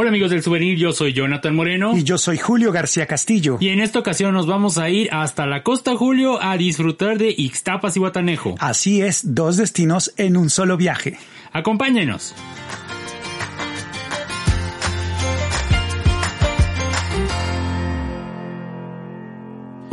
Hola amigos del souvenir, yo soy Jonathan Moreno. Y yo soy Julio García Castillo. Y en esta ocasión nos vamos a ir hasta la costa, Julio, a disfrutar de Ixtapas y Guatanejo. Así es, dos destinos en un solo viaje. Acompáñenos.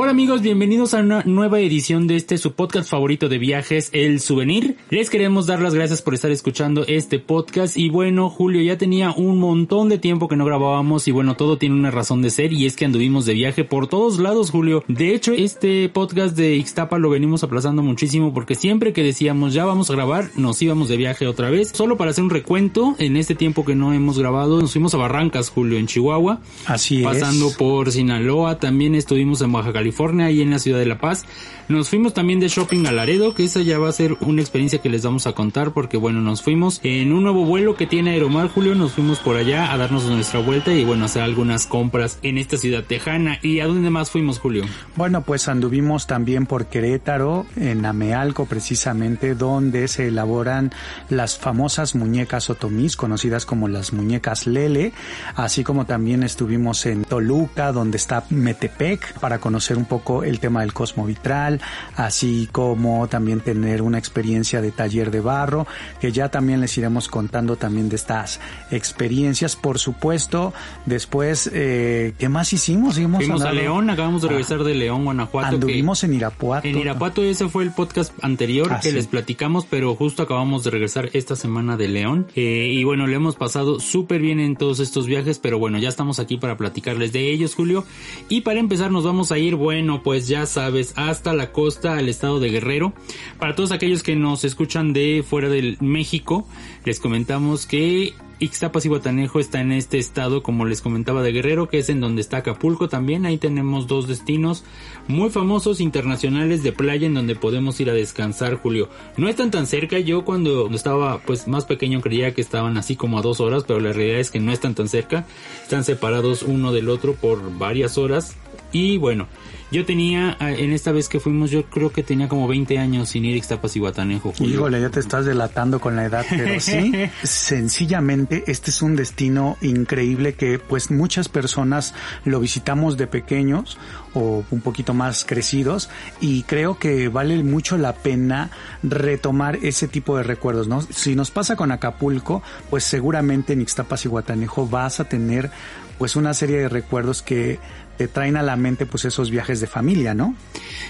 Hola amigos, bienvenidos a una nueva edición de este su podcast favorito de viajes, El Souvenir. Les queremos dar las gracias por estar escuchando este podcast y bueno, Julio ya tenía un montón de tiempo que no grabábamos y bueno, todo tiene una razón de ser y es que anduvimos de viaje por todos lados, Julio. De hecho, este podcast de Ixtapa lo venimos aplazando muchísimo porque siempre que decíamos ya vamos a grabar, nos íbamos de viaje otra vez. Solo para hacer un recuento, en este tiempo que no hemos grabado, nos fuimos a Barrancas, Julio, en Chihuahua. Así es. Pasando por Sinaloa, también estuvimos en Baja California California y en la ciudad de La Paz. Nos fuimos también de shopping a Laredo, que esa ya va a ser una experiencia que les vamos a contar porque bueno, nos fuimos en un nuevo vuelo que tiene Aeromar Julio, nos fuimos por allá a darnos nuestra vuelta y bueno, hacer algunas compras en esta ciudad tejana. ¿Y a dónde más fuimos, Julio? Bueno, pues anduvimos también por Querétaro, en Amealco precisamente, donde se elaboran las famosas muñecas otomís, conocidas como las muñecas Lele, así como también estuvimos en Toluca, donde está Metepec, para conocer un poco el tema del cosmo vitral, así como también tener una experiencia de taller de barro, que ya también les iremos contando también de estas experiencias. Por supuesto, después, eh, ¿qué más hicimos? Fuimos a León, acabamos de regresar de León, Guanajuato. Anduvimos en Irapuato. En Irapuato ese fue el podcast anterior ah, que les platicamos, pero justo acabamos de regresar esta semana de León. Eh, y bueno, le hemos pasado súper bien en todos estos viajes, pero bueno, ya estamos aquí para platicarles de ellos, Julio. Y para empezar nos vamos a ir, bueno, pues ya sabes, hasta la costa, al estado de Guerrero. Para todos aquellos que nos escuchan de fuera del México, les comentamos que Ixtapas y Guatanejo está en este estado, como les comentaba, de Guerrero, que es en donde está Acapulco también. Ahí tenemos dos destinos muy famosos internacionales de playa en donde podemos ir a descansar, Julio. No están tan cerca. Yo cuando estaba pues más pequeño creía que estaban así como a dos horas, pero la realidad es que no están tan cerca. Están separados uno del otro por varias horas. Y bueno, yo tenía, ah, en esta vez que fuimos, yo creo que tenía como 20 años sin ir a Ixtapas y Guatanejo. Híjole, ya te estás delatando con la edad, pero sí, sencillamente este es un destino increíble que pues muchas personas lo visitamos de pequeños o un poquito más crecidos y creo que vale mucho la pena retomar ese tipo de recuerdos, ¿no? Si nos pasa con Acapulco, pues seguramente en Ixtapas y Guatanejo vas a tener pues una serie de recuerdos que te traen a la mente pues esos viajes de familia, ¿no?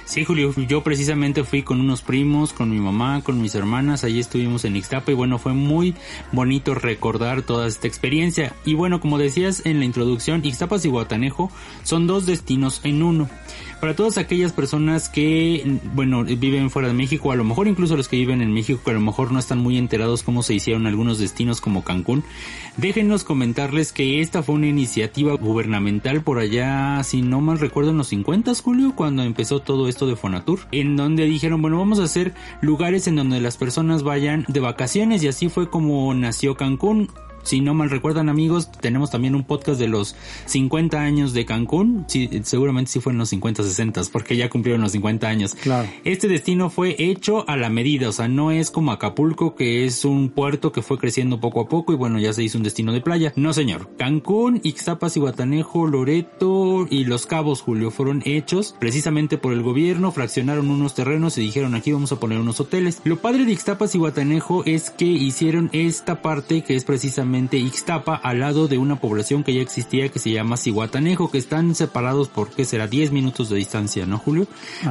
Sí, Julio, yo precisamente fui con unos primos, con mi mamá, con mis hermanas, allí estuvimos en Ixtapa y bueno, fue muy bonito recordar toda esta experiencia. Y bueno, como decías en la introducción, Ixtapas y Guatanejo son dos destinos en uno para todas aquellas personas que, bueno, viven fuera de México, a lo mejor incluso los que viven en México, que a lo mejor no están muy enterados cómo se hicieron algunos destinos como Cancún, déjenos comentarles que esta fue una iniciativa gubernamental por allá, si no mal recuerdo, en los 50, Julio, cuando empezó todo esto de Fonatur, en donde dijeron, bueno, vamos a hacer lugares en donde las personas vayan de vacaciones y así fue como nació Cancún si no mal recuerdan amigos, tenemos también un podcast de los 50 años de Cancún. Sí, seguramente sí fue en los 50, 60, porque ya cumplieron los 50 años. Claro. Este destino fue hecho a la medida, o sea, no es como Acapulco, que es un puerto que fue creciendo poco a poco y bueno, ya se hizo un destino de playa. No señor. Cancún, Ixtapas y Guatanejo, Loreto y Los Cabos, Julio, fueron hechos precisamente por el gobierno, fraccionaron unos terrenos y dijeron aquí vamos a poner unos hoteles. Lo padre de Ixtapas y Guatanejo es que hicieron esta parte que es precisamente Ixtapa al lado de una población que ya existía que se llama Cihuatanejo, que están separados por, ¿qué será? 10 minutos de distancia, ¿no, Julio?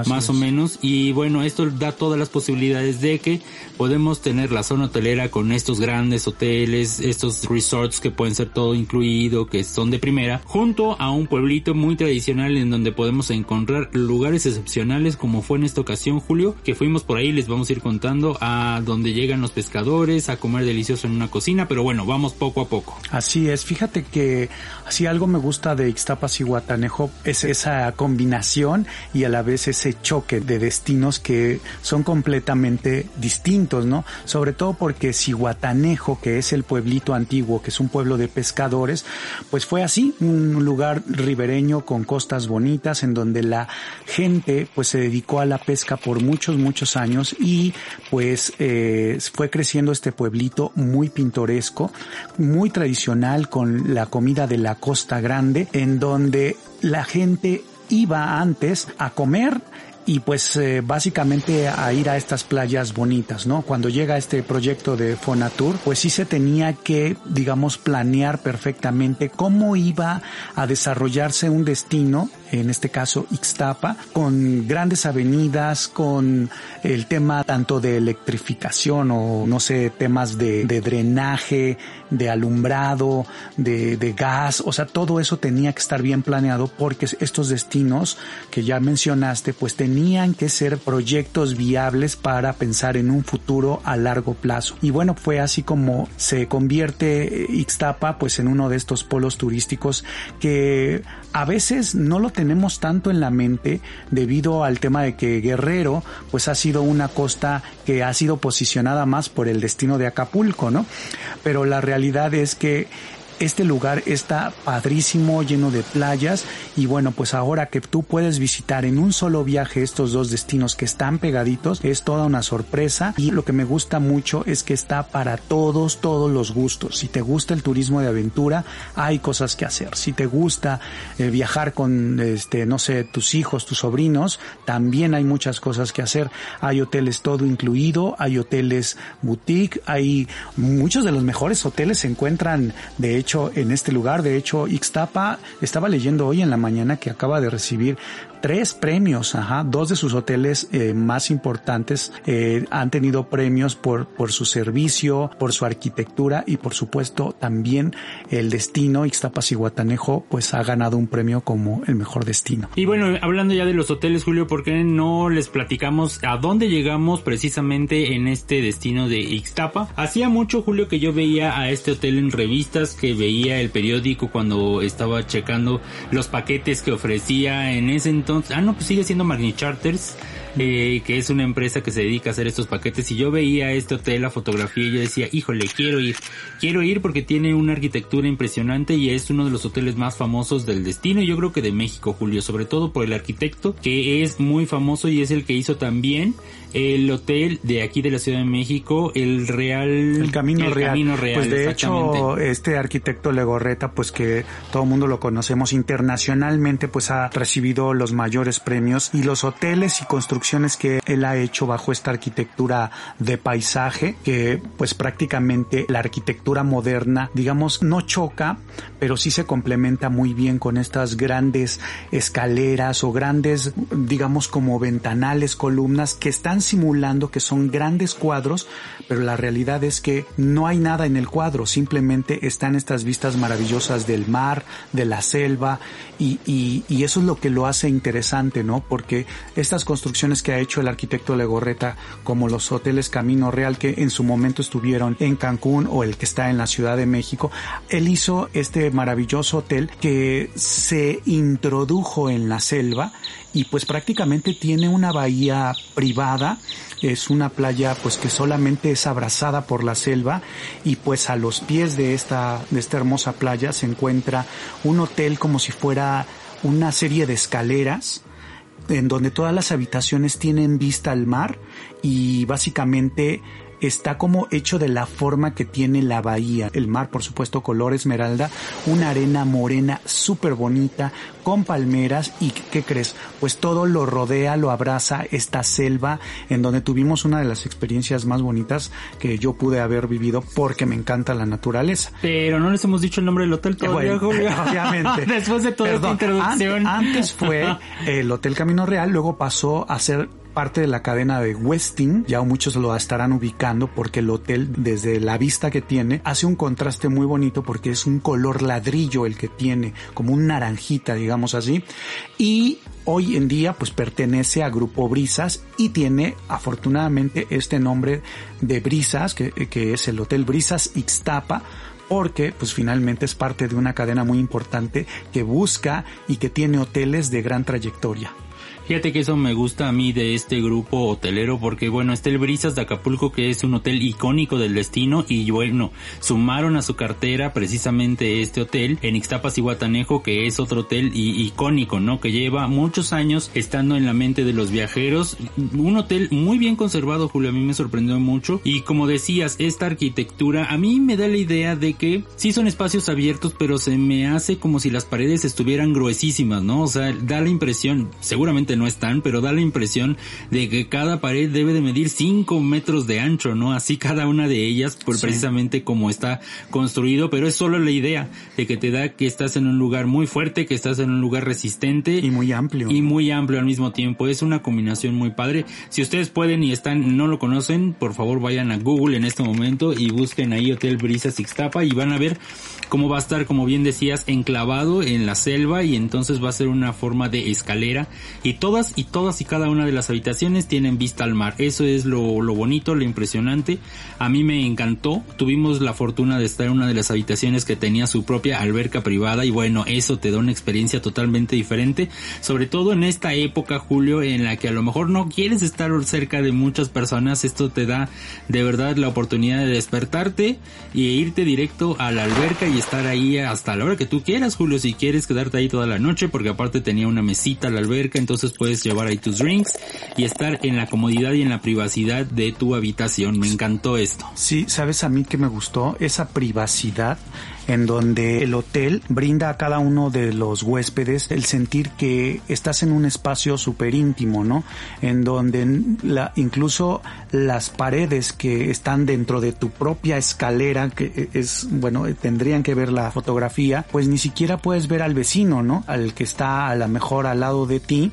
Más o menos. Y bueno, esto da todas las posibilidades de que podemos tener la zona hotelera con estos grandes hoteles, estos resorts que pueden ser todo incluido, que son de primera, junto a un pueblito muy tradicional en donde podemos encontrar lugares excepcionales como fue en esta ocasión, Julio, que fuimos por ahí, les vamos a ir contando a donde llegan los pescadores a comer delicioso en una cocina, pero bueno, vamos poco a poco. Así es, fíjate que si algo me gusta de Ixtapas y Guatanejo es esa combinación y a la vez ese choque de destinos que son completamente distintos, ¿no? Sobre todo porque Cihuatanejo, que es el pueblito antiguo, que es un pueblo de pescadores, pues fue así, un lugar ribereño con costas bonitas en donde la gente pues se dedicó a la pesca por muchos, muchos años y pues eh, fue creciendo este pueblito muy pintoresco muy tradicional con la comida de la Costa Grande, en donde la gente iba antes a comer y pues eh, básicamente a ir a estas playas bonitas, ¿no? Cuando llega este proyecto de Fonatur, pues sí se tenía que, digamos, planear perfectamente cómo iba a desarrollarse un destino en este caso Ixtapa, con grandes avenidas, con el tema tanto de electrificación o no sé, temas de, drenaje, de alumbrado, de, de gas, o sea, todo eso tenía que estar bien planeado porque estos destinos que ya mencionaste, pues tenían que ser proyectos viables para pensar en un futuro a largo plazo. Y bueno, fue así como se convierte Ixtapa pues en uno de estos polos turísticos que a veces no lo tenemos tanto en la mente debido al tema de que Guerrero pues ha sido una costa que ha sido posicionada más por el destino de Acapulco, ¿no? Pero la realidad es que este lugar está padrísimo, lleno de playas y bueno, pues ahora que tú puedes visitar en un solo viaje estos dos destinos que están pegaditos, es toda una sorpresa y lo que me gusta mucho es que está para todos, todos los gustos. Si te gusta el turismo de aventura, hay cosas que hacer. Si te gusta eh, viajar con, este, no sé, tus hijos, tus sobrinos, también hay muchas cosas que hacer. Hay hoteles todo incluido, hay hoteles boutique, hay muchos de los mejores hoteles se encuentran de hecho hecho en este lugar. De hecho, Ixtapa estaba leyendo hoy en la mañana que acaba de recibir tres premios, ajá, dos de sus hoteles eh, más importantes eh, han tenido premios por, por su servicio, por su arquitectura y por supuesto también el destino Ixtapas y pues ha ganado un premio como el mejor destino. Y bueno, hablando ya de los hoteles, Julio, ¿por qué no les platicamos a dónde llegamos precisamente en este destino de Ixtapa? Hacía mucho, Julio, que yo veía a este hotel en revistas, que veía el periódico cuando estaba checando los paquetes que ofrecía en ese entonces ah, no, pues sigue siendo Magni Charters, eh, que es una empresa que se dedica a hacer estos paquetes. Y yo veía este hotel, la fotografía, y yo decía, híjole, quiero ir. Quiero ir porque tiene una arquitectura impresionante y es uno de los hoteles más famosos del destino. Yo creo que de México, Julio, sobre todo por el arquitecto, que es muy famoso y es el que hizo también el hotel de aquí de la Ciudad de México, el Real... El Camino Real. pues de hecho, este arquitecto Legorreta, pues que todo el mundo lo conocemos internacionalmente, pues ha recibido los mayores premios y los hoteles y construcciones que él ha hecho bajo esta arquitectura de paisaje, que pues prácticamente la arquitectura moderna, digamos, no choca, pero sí se complementa muy bien con estas grandes escaleras o grandes, digamos, como ventanales, columnas que están simulando que son grandes cuadros, pero la realidad es que no hay nada en el cuadro, simplemente están estas vistas maravillosas del mar, de la selva, y, eso es lo que lo hace interesante, ¿no? Porque estas construcciones que ha hecho el arquitecto Legorreta, como los hoteles Camino Real, que en su momento estuvieron en Cancún o el que está en la Ciudad de México, él hizo este maravilloso hotel que se introdujo en la selva y pues prácticamente tiene una bahía privada. Es una playa pues que solamente es abrazada por la selva y pues a los pies de esta de esta hermosa playa se encuentra un hotel como si fuera una serie de escaleras en donde todas las habitaciones tienen vista al mar y básicamente está como hecho de la forma que tiene la bahía. El mar, por supuesto, color esmeralda, una arena morena súper bonita, con palmeras y ¿qué crees? Pues todo lo rodea, lo abraza esta selva en donde tuvimos una de las experiencias más bonitas que yo pude haber vivido porque me encanta la naturaleza. Pero no les hemos dicho el nombre del hotel todavía, Obviamente. Después de toda esta introducción. Antes fue el Hotel Camino Real, luego pasó a ser parte de la cadena de Westin, ya muchos lo estarán ubicando porque el hotel desde la vista que tiene hace un contraste muy bonito porque es un color ladrillo el que tiene, como un naranjita, digamos así, y hoy en día pues pertenece a Grupo Brisas y tiene afortunadamente este nombre de Brisas, que, es el Hotel Brisas Ixtapa, porque pues finalmente es parte de una cadena muy importante que busca y que tiene hoteles de gran trayectoria. Fíjate que eso me gusta a mí de este grupo hotelero porque bueno, está el Brisas de Acapulco que es un hotel icónico del destino y bueno, sumaron a su cartera precisamente este hotel en Ixtapas y Guatanejo que es otro hotel icónico, ¿no? Que lleva muchos años estando en la mente de los viajeros. Un hotel muy bien conservado, Julio, a mí me sorprendió mucho y como decías, esta arquitectura a mí me da la idea de que sí son espacios abiertos, pero se me hace como si las paredes estuvieran gruesísimas, ¿no? O sea, da la impresión, seguramente no están, pero da la impresión de que cada pared debe de medir 5 metros de ancho, ¿no? Así cada una de ellas, por precisamente como está construido, pero es solo la idea de que te da que estás en un lugar muy fuerte, que estás en un lugar resistente. Y muy amplio. Y muy amplio al mismo tiempo. Es una combinación muy padre. Si ustedes pueden y están, no lo conocen, por favor vayan a Google en este momento y busquen ahí Hotel Brisa Sixtapa y van a ver cómo va a estar, como bien decías, enclavado en la selva y entonces va a ser una forma de escalera y todas y todas y cada una de las habitaciones tienen vista al mar. Eso es lo, lo bonito, lo impresionante. A mí me encantó. Tuvimos la fortuna de estar en una de las habitaciones que tenía su propia alberca privada y bueno, eso te da una experiencia totalmente diferente, sobre todo en esta época, Julio, en la que a lo mejor no quieres estar cerca de muchas personas. Esto te da de verdad la oportunidad de despertarte y irte directo a la alberca y estar ahí hasta la hora que tú quieras, Julio, si quieres quedarte ahí toda la noche, porque aparte tenía una mesita a la alberca, entonces puedes llevar ahí tus drinks y estar en la comodidad y en la privacidad de tu habitación. Me encantó esto. Sí, sabes a mí que me gustó esa privacidad en donde el hotel brinda a cada uno de los huéspedes el sentir que estás en un espacio súper íntimo, ¿no? En donde la, incluso las paredes que están dentro de tu propia escalera, que es, bueno, tendrían que ver la fotografía, pues ni siquiera puedes ver al vecino, ¿no? Al que está a lo mejor al lado de ti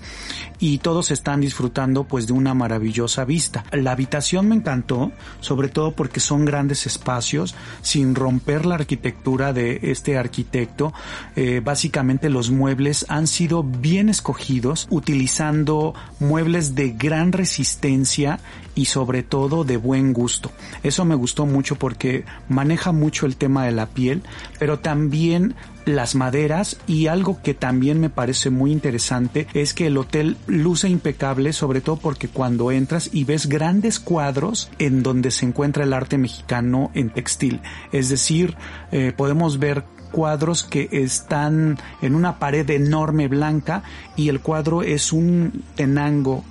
y todos están disfrutando pues de una maravillosa vista. La habitación me encantó, sobre todo porque son grandes espacios, sin romper la arquitectura de este arquitecto, eh, básicamente los muebles han sido bien escogidos utilizando muebles de gran resistencia y sobre todo de buen gusto. Eso me gustó mucho porque maneja mucho el tema de la piel, pero también las maderas y algo que también me parece muy interesante es que el hotel luce impecable, sobre todo porque cuando entras y ves grandes cuadros en donde se encuentra el arte mexicano en textil. Es decir, eh, podemos ver cuadros que están en una pared enorme blanca y el cuadro es un tenango,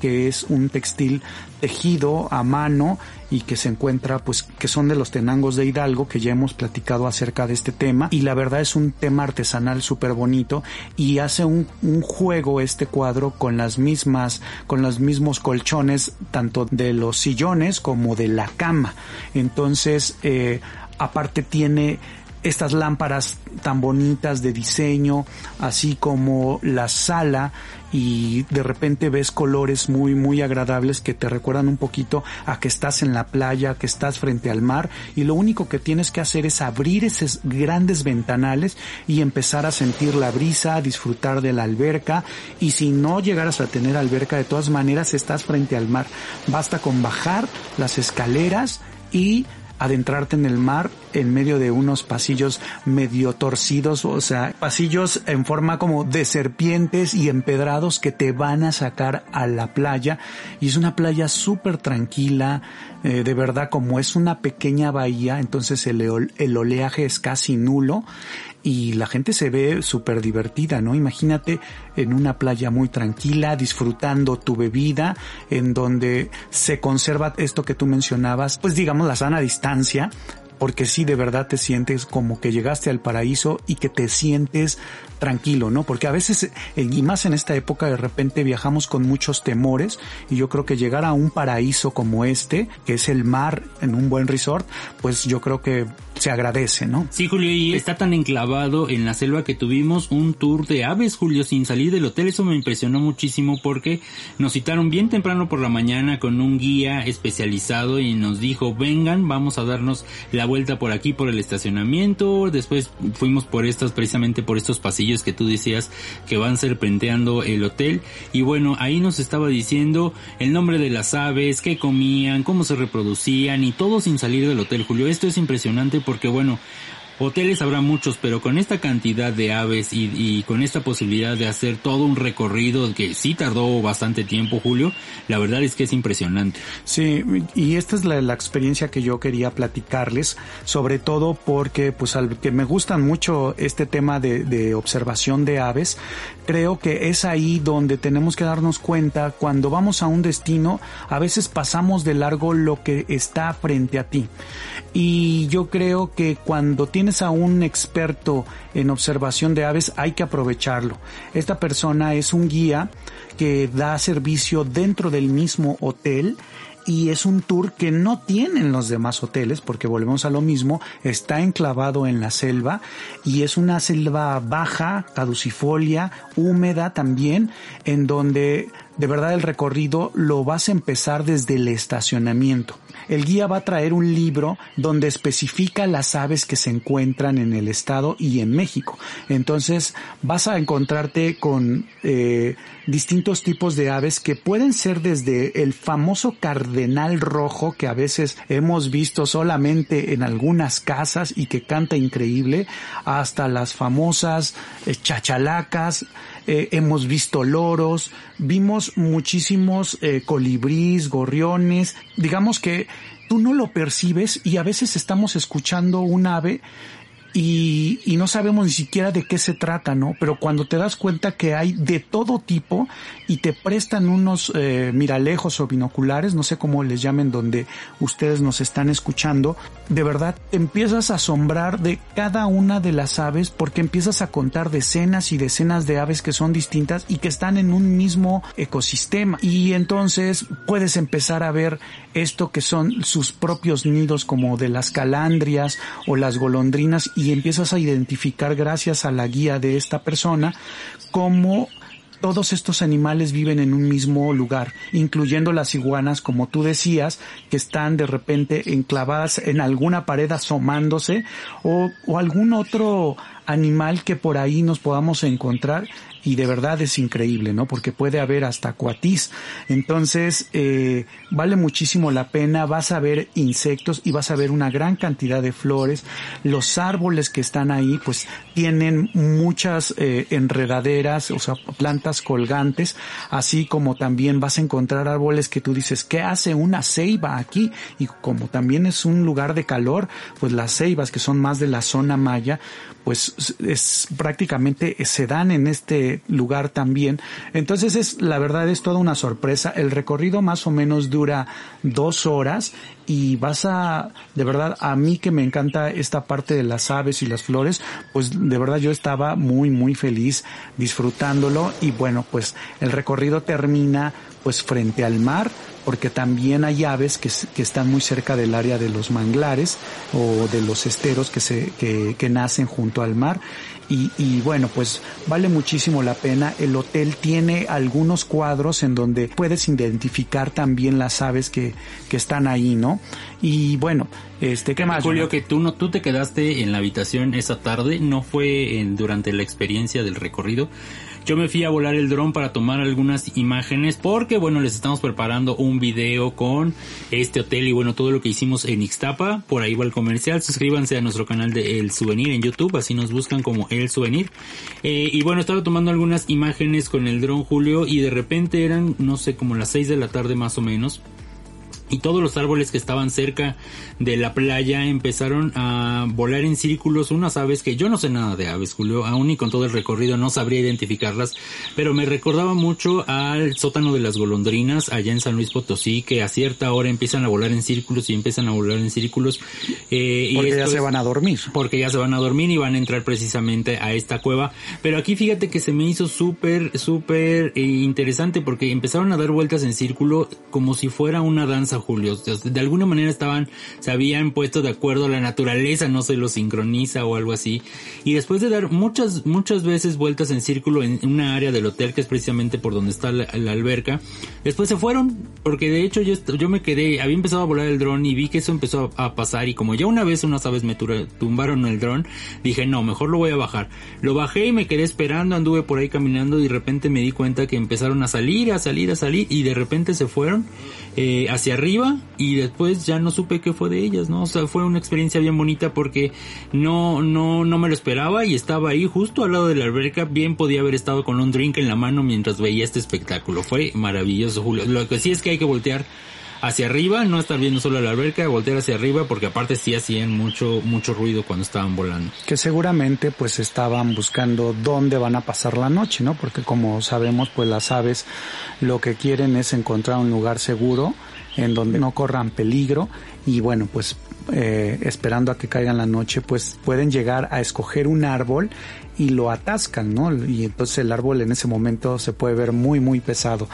que es un textil tejido a mano y que se encuentra pues que son de los tenangos de Hidalgo que ya hemos platicado acerca de este tema. Y la verdad es un tema artesanal súper bonito y hace un, un, juego este cuadro con las mismas con los mismos colchones tanto de los sillones como de la cama. Entonces eh, aparte tiene estas lámparas tan bonitas de diseño, así como la sala y de repente ves colores muy muy agradables que te recuerdan un poquito a que estás en la playa, que estás frente al mar y lo único que tienes que hacer es abrir esos grandes ventanales y empezar a sentir la brisa, a disfrutar de la alberca y si no llegaras a tener alberca de todas maneras estás frente al mar. Basta con bajar las escaleras y adentrarte en el mar en medio de unos pasillos medio torcidos, o sea, pasillos en forma como de serpientes y empedrados que te van a sacar a la playa. Y es una playa súper tranquila, eh, de verdad como es una pequeña bahía, entonces el, el oleaje es casi nulo y la gente se ve súper divertida, ¿no? Imagínate en una playa muy tranquila, disfrutando tu bebida, en donde se conserva esto que tú mencionabas, pues digamos la sana distancia, porque si de verdad te sientes como que llegaste al paraíso y que te sientes tranquilo, ¿no? Porque a veces, eh, y más en esta época, de repente viajamos con muchos temores y yo creo que llegar a un paraíso como este, que es el mar en un buen resort, pues yo creo que se agradece, ¿no? Sí, Julio, y está tan enclavado en la selva que tuvimos un tour de aves, Julio, sin salir del hotel. Eso me impresionó muchísimo porque nos citaron bien temprano por la mañana con un guía especializado y nos dijo, vengan, vamos a darnos la vuelta por aquí, por el estacionamiento. Después fuimos por estas, precisamente por estos pasillos que tú decías que van serpenteando el hotel. Y bueno, ahí nos estaba diciendo el nombre de las aves, qué comían, cómo se reproducían y todo sin salir del hotel, Julio. Esto es impresionante porque bueno, Hoteles habrá muchos, pero con esta cantidad de aves y, con esta posibilidad de hacer todo un recorrido que sí tardó bastante tiempo, Julio, la verdad es que es impresionante. Sí, y esta es la, experiencia que yo quería platicarles, sobre todo porque pues al que me gustan mucho este tema de, de observación de aves, creo que es ahí donde tenemos que darnos cuenta cuando vamos a un destino, a veces pasamos de largo lo que está frente a ti. Y yo creo que cuando tienes a un experto en observación de aves hay que aprovecharlo. Esta persona es un guía que da servicio dentro del mismo hotel y es un tour que no tienen los demás hoteles porque volvemos a lo mismo, está enclavado en la selva y es una selva baja, caducifolia, húmeda también, en donde de verdad el recorrido lo vas a empezar desde el estacionamiento. El guía va a traer un libro donde especifica las aves que se encuentran en el estado y en México. Entonces vas a encontrarte con eh, distintos tipos de aves que pueden ser desde el famoso cardenal rojo que a veces hemos visto solamente en algunas casas y que canta increíble, hasta las famosas eh, chachalacas, eh, hemos visto loros, vimos muchísimos eh, colibrís, gorriones, digamos que tú no lo percibes y a veces estamos escuchando un ave y, y, no sabemos ni siquiera de qué se trata, ¿no? Pero cuando te das cuenta que hay de todo tipo y te prestan unos eh, miralejos o binoculares, no sé cómo les llamen donde ustedes nos están escuchando, de verdad empiezas a asombrar de cada una de las aves porque empiezas a contar decenas y decenas de aves que son distintas y que están en un mismo ecosistema. Y entonces puedes empezar a ver esto que son sus propios nidos como de las calandrias o las golondrinas y empiezas a identificar gracias a la guía de esta persona cómo todos estos animales viven en un mismo lugar, incluyendo las iguanas, como tú decías, que están de repente enclavadas en alguna pared asomándose, o, o algún otro animal que por ahí nos podamos encontrar y de verdad es increíble, ¿no? Porque puede haber hasta cuatís. Entonces, eh, vale muchísimo la pena, vas a ver insectos y vas a ver una gran cantidad de flores. Los árboles que están ahí, pues tienen muchas eh, enredaderas, o sea, plantas colgantes, así como también vas a encontrar árboles que tú dices, ¿qué hace una ceiba aquí? Y como también es un lugar de calor, pues las ceibas que son más de la zona maya, pues es prácticamente se dan en este lugar también. Entonces es, la verdad es toda una sorpresa. El recorrido más o menos dura dos horas y vas a, de verdad, a mí que me encanta esta parte de las aves y las flores, pues de verdad yo estaba muy, muy feliz disfrutándolo y bueno, pues el recorrido termina pues frente al mar, porque también hay aves que, que, están muy cerca del área de los manglares o de los esteros que se, que, que nacen junto al mar y, y, bueno, pues vale muchísimo la pena. El hotel tiene algunos cuadros en donde puedes identificar también las aves que, que están ahí, ¿no? Y bueno, este, ¿qué más? Julio, que tú no, tú te quedaste en la habitación esa tarde, no fue en, durante la experiencia del recorrido. Yo me fui a volar el dron para tomar algunas imágenes porque bueno, les estamos preparando un video con este hotel y bueno, todo lo que hicimos en Ixtapa. Por ahí va el comercial. Suscríbanse a nuestro canal de El Souvenir en YouTube, así nos buscan como El Souvenir. Eh, y bueno, estaba tomando algunas imágenes con el dron Julio y de repente eran, no sé, como las 6 de la tarde más o menos y todos los árboles que estaban cerca de la playa empezaron a volar en círculos unas aves que yo no sé nada de aves, Julio, aún y con todo el recorrido no sabría identificarlas, pero me recordaba mucho al sótano de las golondrinas allá en San Luis Potosí, que a cierta hora empiezan a volar en círculos y empiezan a volar en círculos. Eh, porque ya se van a dormir. Porque ya se van a dormir y van a entrar precisamente a esta cueva. Pero aquí fíjate que se me hizo súper, súper eh, interesante porque empezaron a dar vueltas en círculo como si fuera una danza Julio. De alguna manera estaban, se habían puesto de acuerdo, a la naturaleza no se lo sincroniza o algo así. Y después de dar muchas, muchas veces vueltas en círculo en una área del hotel que es precisamente por donde está la, alberca, después se fueron, porque de hecho yo, yo me quedé, había empezado a volar el dron y vi que eso empezó a, pasar y como ya una vez unas aves me tumbaron el dron, dije no, mejor lo voy a bajar. Lo bajé y me quedé esperando, anduve por ahí caminando y de repente me di cuenta que empezaron a salir, a salir, a salir y de repente se fueron eh, hacia arriba arriba y después ya no supe qué fue de ellas, ¿no? O sea, fue una experiencia bien bonita porque no, no, no me lo esperaba y estaba ahí justo al lado de la alberca, bien podía haber estado con un drink en la mano mientras veía este espectáculo. Fue maravilloso, Julio. Lo que sí es que hay que voltear hacia arriba, no estar viendo solo la alberca, voltear hacia arriba porque aparte sí hacían mucho, mucho ruido cuando estaban volando. Que seguramente pues estaban buscando dónde van a pasar la noche, ¿no? Porque como sabemos pues las aves lo que quieren es encontrar un lugar seguro en donde no corran peligro y bueno pues eh, esperando a que caiga la noche pues pueden llegar a escoger un árbol y lo atascan, ¿no? Y entonces el árbol en ese momento se puede ver muy, muy pesado.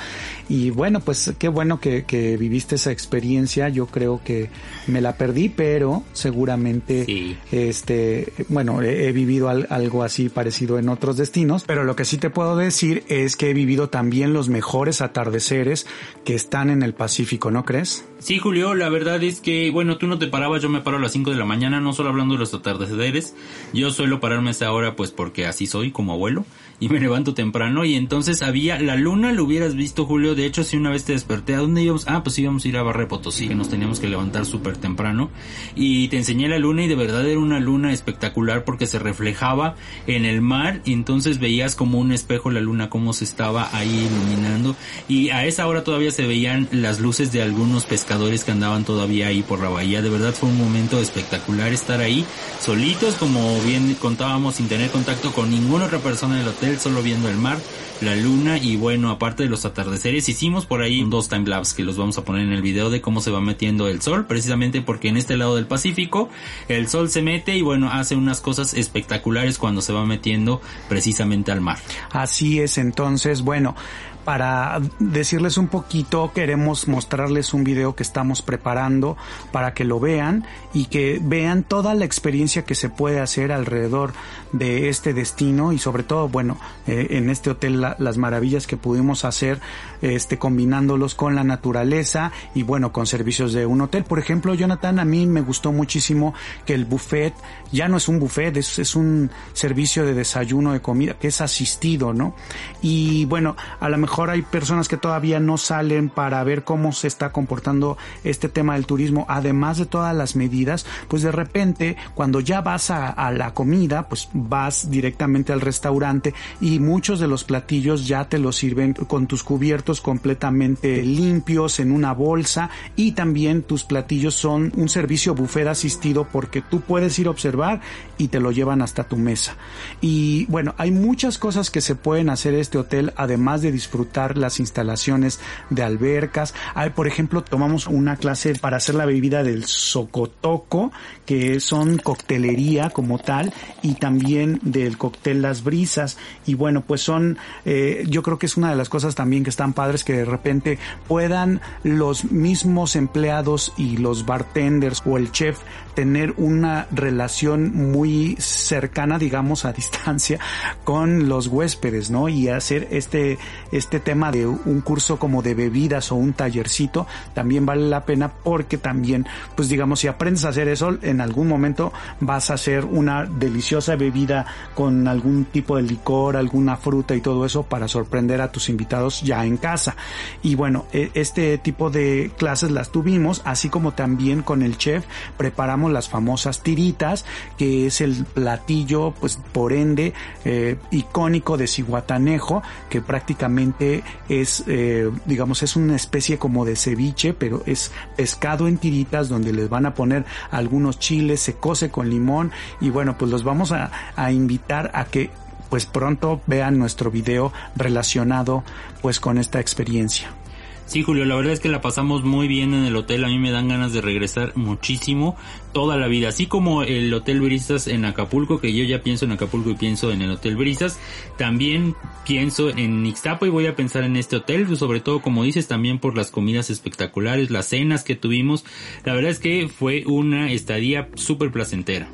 Y bueno, pues qué bueno que, que viviste esa experiencia. Yo creo que me la perdí, pero seguramente, este, bueno, he, vivido algo así parecido en otros destinos. Pero lo que sí te puedo decir es que he vivido también los mejores atardeceres que están en el Pacífico, ¿no crees? Sí, Julio, la verdad es que, bueno, tú no te parabas, yo me paro a las 5 de la mañana, no solo hablando de los atardeceres. Yo suelo pararme a esa hora, pues porque que así soy como abuelo y me levanto temprano y entonces había la luna, lo hubieras visto Julio, de hecho si una vez te desperté, ¿a dónde íbamos? Ah, pues íbamos a ir a Barre Potosí, que nos teníamos que levantar súper temprano. Y te enseñé la luna y de verdad era una luna espectacular porque se reflejaba en el mar y entonces veías como un espejo la luna como se estaba ahí iluminando. Y a esa hora todavía se veían las luces de algunos pescadores que andaban todavía ahí por la bahía, de verdad fue un momento espectacular estar ahí solitos como bien contábamos sin tener contacto con ninguna otra persona en el solo viendo el mar, la luna y bueno, aparte de los atardeceres, hicimos por ahí dos timelapse que los vamos a poner en el video de cómo se va metiendo el sol, precisamente porque en este lado del Pacífico el sol se mete y bueno, hace unas cosas espectaculares cuando se va metiendo precisamente al mar. Así es, entonces, bueno, para decirles un poquito, queremos mostrarles un video que estamos preparando para que lo vean y que vean toda la experiencia que se puede hacer alrededor de este destino y sobre todo, bueno, eh, en este hotel las maravillas que pudimos hacer, este, combinándolos con la naturaleza y bueno, con servicios de un hotel. Por ejemplo, Jonathan, a mí me gustó muchísimo que el buffet ya no es un buffet, es, es un servicio de desayuno, de comida, que es asistido, ¿no? Y bueno, a lo mejor mejor hay personas que todavía no salen para ver cómo se está comportando este tema del turismo, además de todas las medidas, pues de repente cuando ya vas a, la comida, pues vas directamente al restaurante y muchos de los platillos ya te los sirven con tus cubiertos completamente limpios en una bolsa y también tus platillos son un servicio buffet asistido porque tú puedes ir a observar y te lo llevan hasta tu mesa. Y bueno, hay muchas cosas que se pueden hacer este hotel además de disfrutar las instalaciones de albercas. Hay, por ejemplo, tomamos una clase para hacer la bebida del socotoco, que son coctelería como tal, y también del cóctel Las Brisas. Y bueno, pues son, eh, yo creo que es una de las cosas también que están padres que de repente puedan los mismos empleados y los bartenders o el chef tener una relación muy cercana, digamos, a distancia con los huéspedes, ¿no? Y hacer este, este tema de un curso como de bebidas o un tallercito también vale la pena porque también, pues digamos, si aprendes a hacer eso, en algún momento vas a hacer una deliciosa bebida con algún tipo de licor, alguna fruta y todo eso para sorprender a tus invitados ya en casa. Y bueno, e, este tipo de clases las tuvimos, así como también con el chef preparamos las famosas tiritas, que es el platillo, pues por ende, eh, icónico de Cihuatanejo, que prácticamente es, eh, digamos, es una especie como de ceviche, pero es pescado en tiritas donde les van a poner algunos chiles, se cose con limón y bueno, pues los vamos a, a invitar a que pues pronto vean nuestro video relacionado pues con esta experiencia. Sí, Julio, la verdad es que la pasamos muy bien en el hotel. A mí me dan ganas de regresar muchísimo toda la vida. Así como el Hotel Brisas en Acapulco, que yo ya pienso en Acapulco y pienso en el Hotel Brisas. También pienso en Ixtapa y voy a pensar en este hotel. Sobre todo, como dices, también por las comidas espectaculares, las cenas que tuvimos. La verdad es que fue una estadía súper placentera.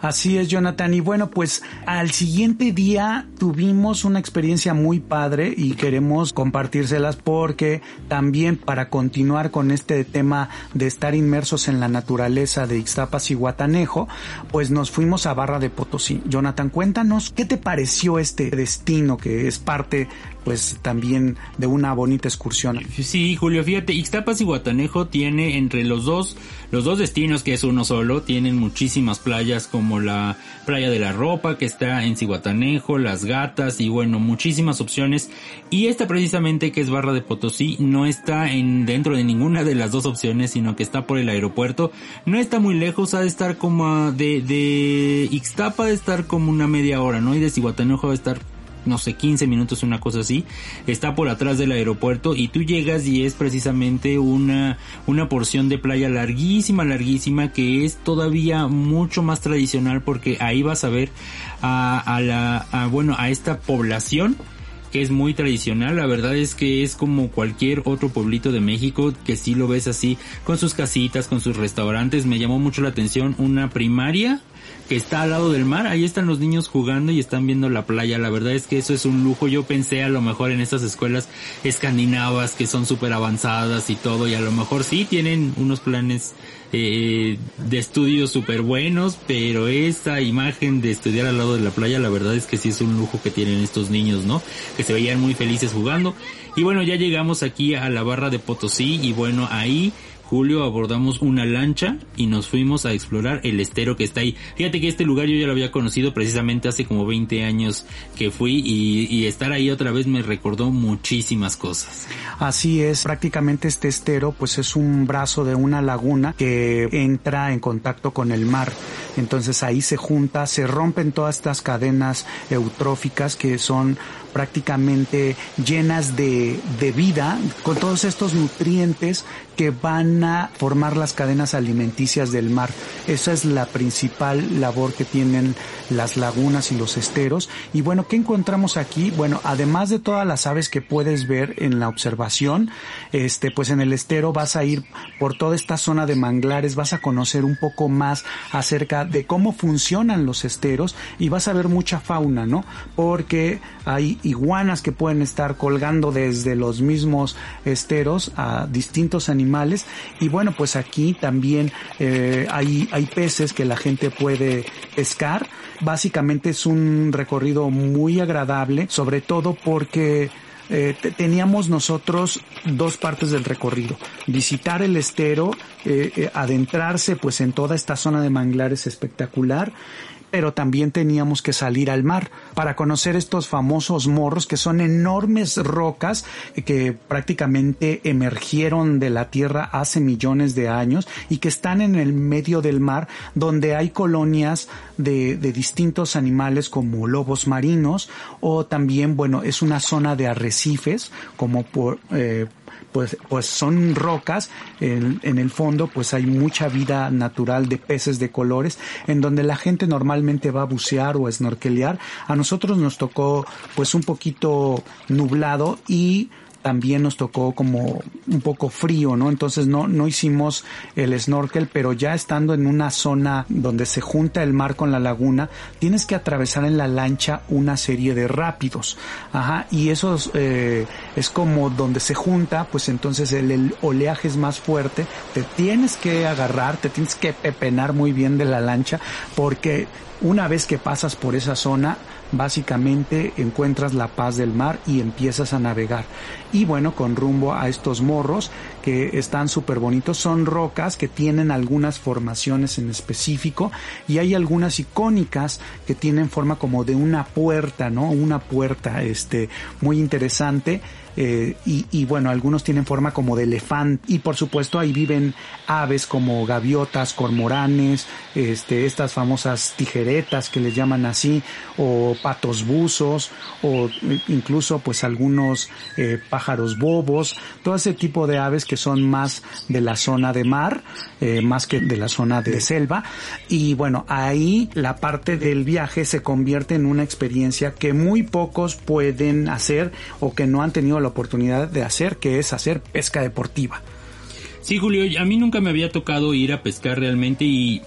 Así es, Jonathan. Y bueno, pues al siguiente día tuvimos una experiencia muy padre y queremos compartírselas porque también para continuar con este tema de estar inmersos en la naturaleza de Ixtapas y Guatanejo, pues nos fuimos a Barra de Potosí. Jonathan, cuéntanos qué te pareció este destino que es parte pues también de una bonita excursión. Sí, Julio, fíjate, Ixtapas y Guatanejo tiene entre los dos, los dos destinos que es uno solo, tienen muchísimas playas como la playa de la ropa que está en Cihuatanejo, las gatas y bueno, muchísimas opciones. Y esta precisamente que es Barra de Potosí no está en dentro de ninguna de las dos opciones, sino que está por el aeropuerto. No está muy lejos, ha de estar como de, de Ixtapa de estar como una media hora, ¿no? Y de Cihuatanejo va a estar no sé, 15 minutos, una cosa así, está por atrás del aeropuerto y tú llegas y es precisamente una, una porción de playa larguísima, larguísima, que es todavía mucho más tradicional porque ahí vas a ver a, a la, bueno, a esta población que es muy tradicional, la verdad es que es como cualquier otro pueblito de México que sí lo ves así, con sus casitas, con sus restaurantes, me llamó mucho la atención una primaria que está al lado del mar. Ahí están los niños jugando y están viendo la playa. La verdad es que eso es un lujo. Yo pensé a lo mejor en estas escuelas escandinavas que son súper avanzadas y todo. Y a lo mejor sí tienen unos planes eh, de estudios súper buenos. Pero esta imagen de estudiar al lado de la playa, la verdad es que sí es un lujo que tienen estos niños, ¿no? Que se veían muy felices jugando. Y bueno, ya llegamos aquí a la barra de Potosí y bueno, ahí julio abordamos una lancha y nos fuimos a explorar el estero que está ahí. Fíjate que este lugar yo ya lo había conocido precisamente hace como 20 años que fui y, estar ahí otra vez me recordó muchísimas cosas. Así es, prácticamente este estero pues es un brazo de una laguna que entra en contacto con el mar. Entonces ahí se junta, se rompen todas estas cadenas eutróficas que son prácticamente llenas de, de vida, con todos estos nutrientes que van a formar las cadenas alimenticias del mar. Esa es la principal labor que tienen las lagunas y los esteros. Y bueno, ¿qué encontramos aquí? Bueno, además de todas las aves que puedes ver en la observación, este, pues en el estero vas a ir por toda esta zona de manglares, vas a conocer un poco más acerca de cómo funcionan los esteros y vas a ver mucha fauna, ¿no? Porque hay iguanas que pueden estar colgando desde los mismos esteros a distintos animales y bueno pues aquí también eh, hay, hay peces que la gente puede pescar. Básicamente es un recorrido muy agradable sobre todo porque eh, teníamos nosotros dos partes del recorrido. Visitar el estero, eh, adentrarse pues en toda esta zona de manglares espectacular pero también teníamos que salir al mar para conocer estos famosos morros que son enormes rocas que prácticamente emergieron de la tierra hace millones de años y que están en el medio del mar donde hay colonias de, de distintos animales como lobos marinos o también bueno es una zona de arrecifes como por, eh, pues, pues son rocas, en, en, el fondo pues hay mucha vida natural de peces de colores, en donde la gente normalmente va a bucear o a snorkelear. A nosotros nos tocó pues un poquito nublado y también nos tocó como un poco frío, ¿no? Entonces no, no hicimos el snorkel, pero ya estando en una zona donde se junta el mar con la laguna, tienes que atravesar en la lancha una serie de rápidos, ajá, y eso eh, es como donde se junta, pues entonces el, el, oleaje es más fuerte, te tienes que agarrar, te tienes que pepenar muy bien de la lancha, porque una vez que pasas por esa zona, básicamente encuentras la paz del mar y empiezas a navegar. Y bueno, con rumbo a estos morros que están súper bonitos, son rocas que tienen algunas formaciones en específico y hay algunas icónicas que tienen forma como de una puerta, ¿no? Una puerta, este, muy interesante eh, y, y, bueno, algunos tienen forma como de elefante y por supuesto ahí viven aves como gaviotas, cormoranes, este, estas famosas tijeretas que les llaman así, o patos buzos, o incluso pues algunos eh, pájaros bobos, todo ese tipo de aves que son más de la zona de mar, eh, más que de la zona de selva. Y bueno, ahí la parte del viaje se convierte en una experiencia que muy pocos pueden hacer o que no han tenido la oportunidad de hacer, que es hacer pesca deportiva. Sí, Julio, a mí nunca me había tocado ir a pescar realmente y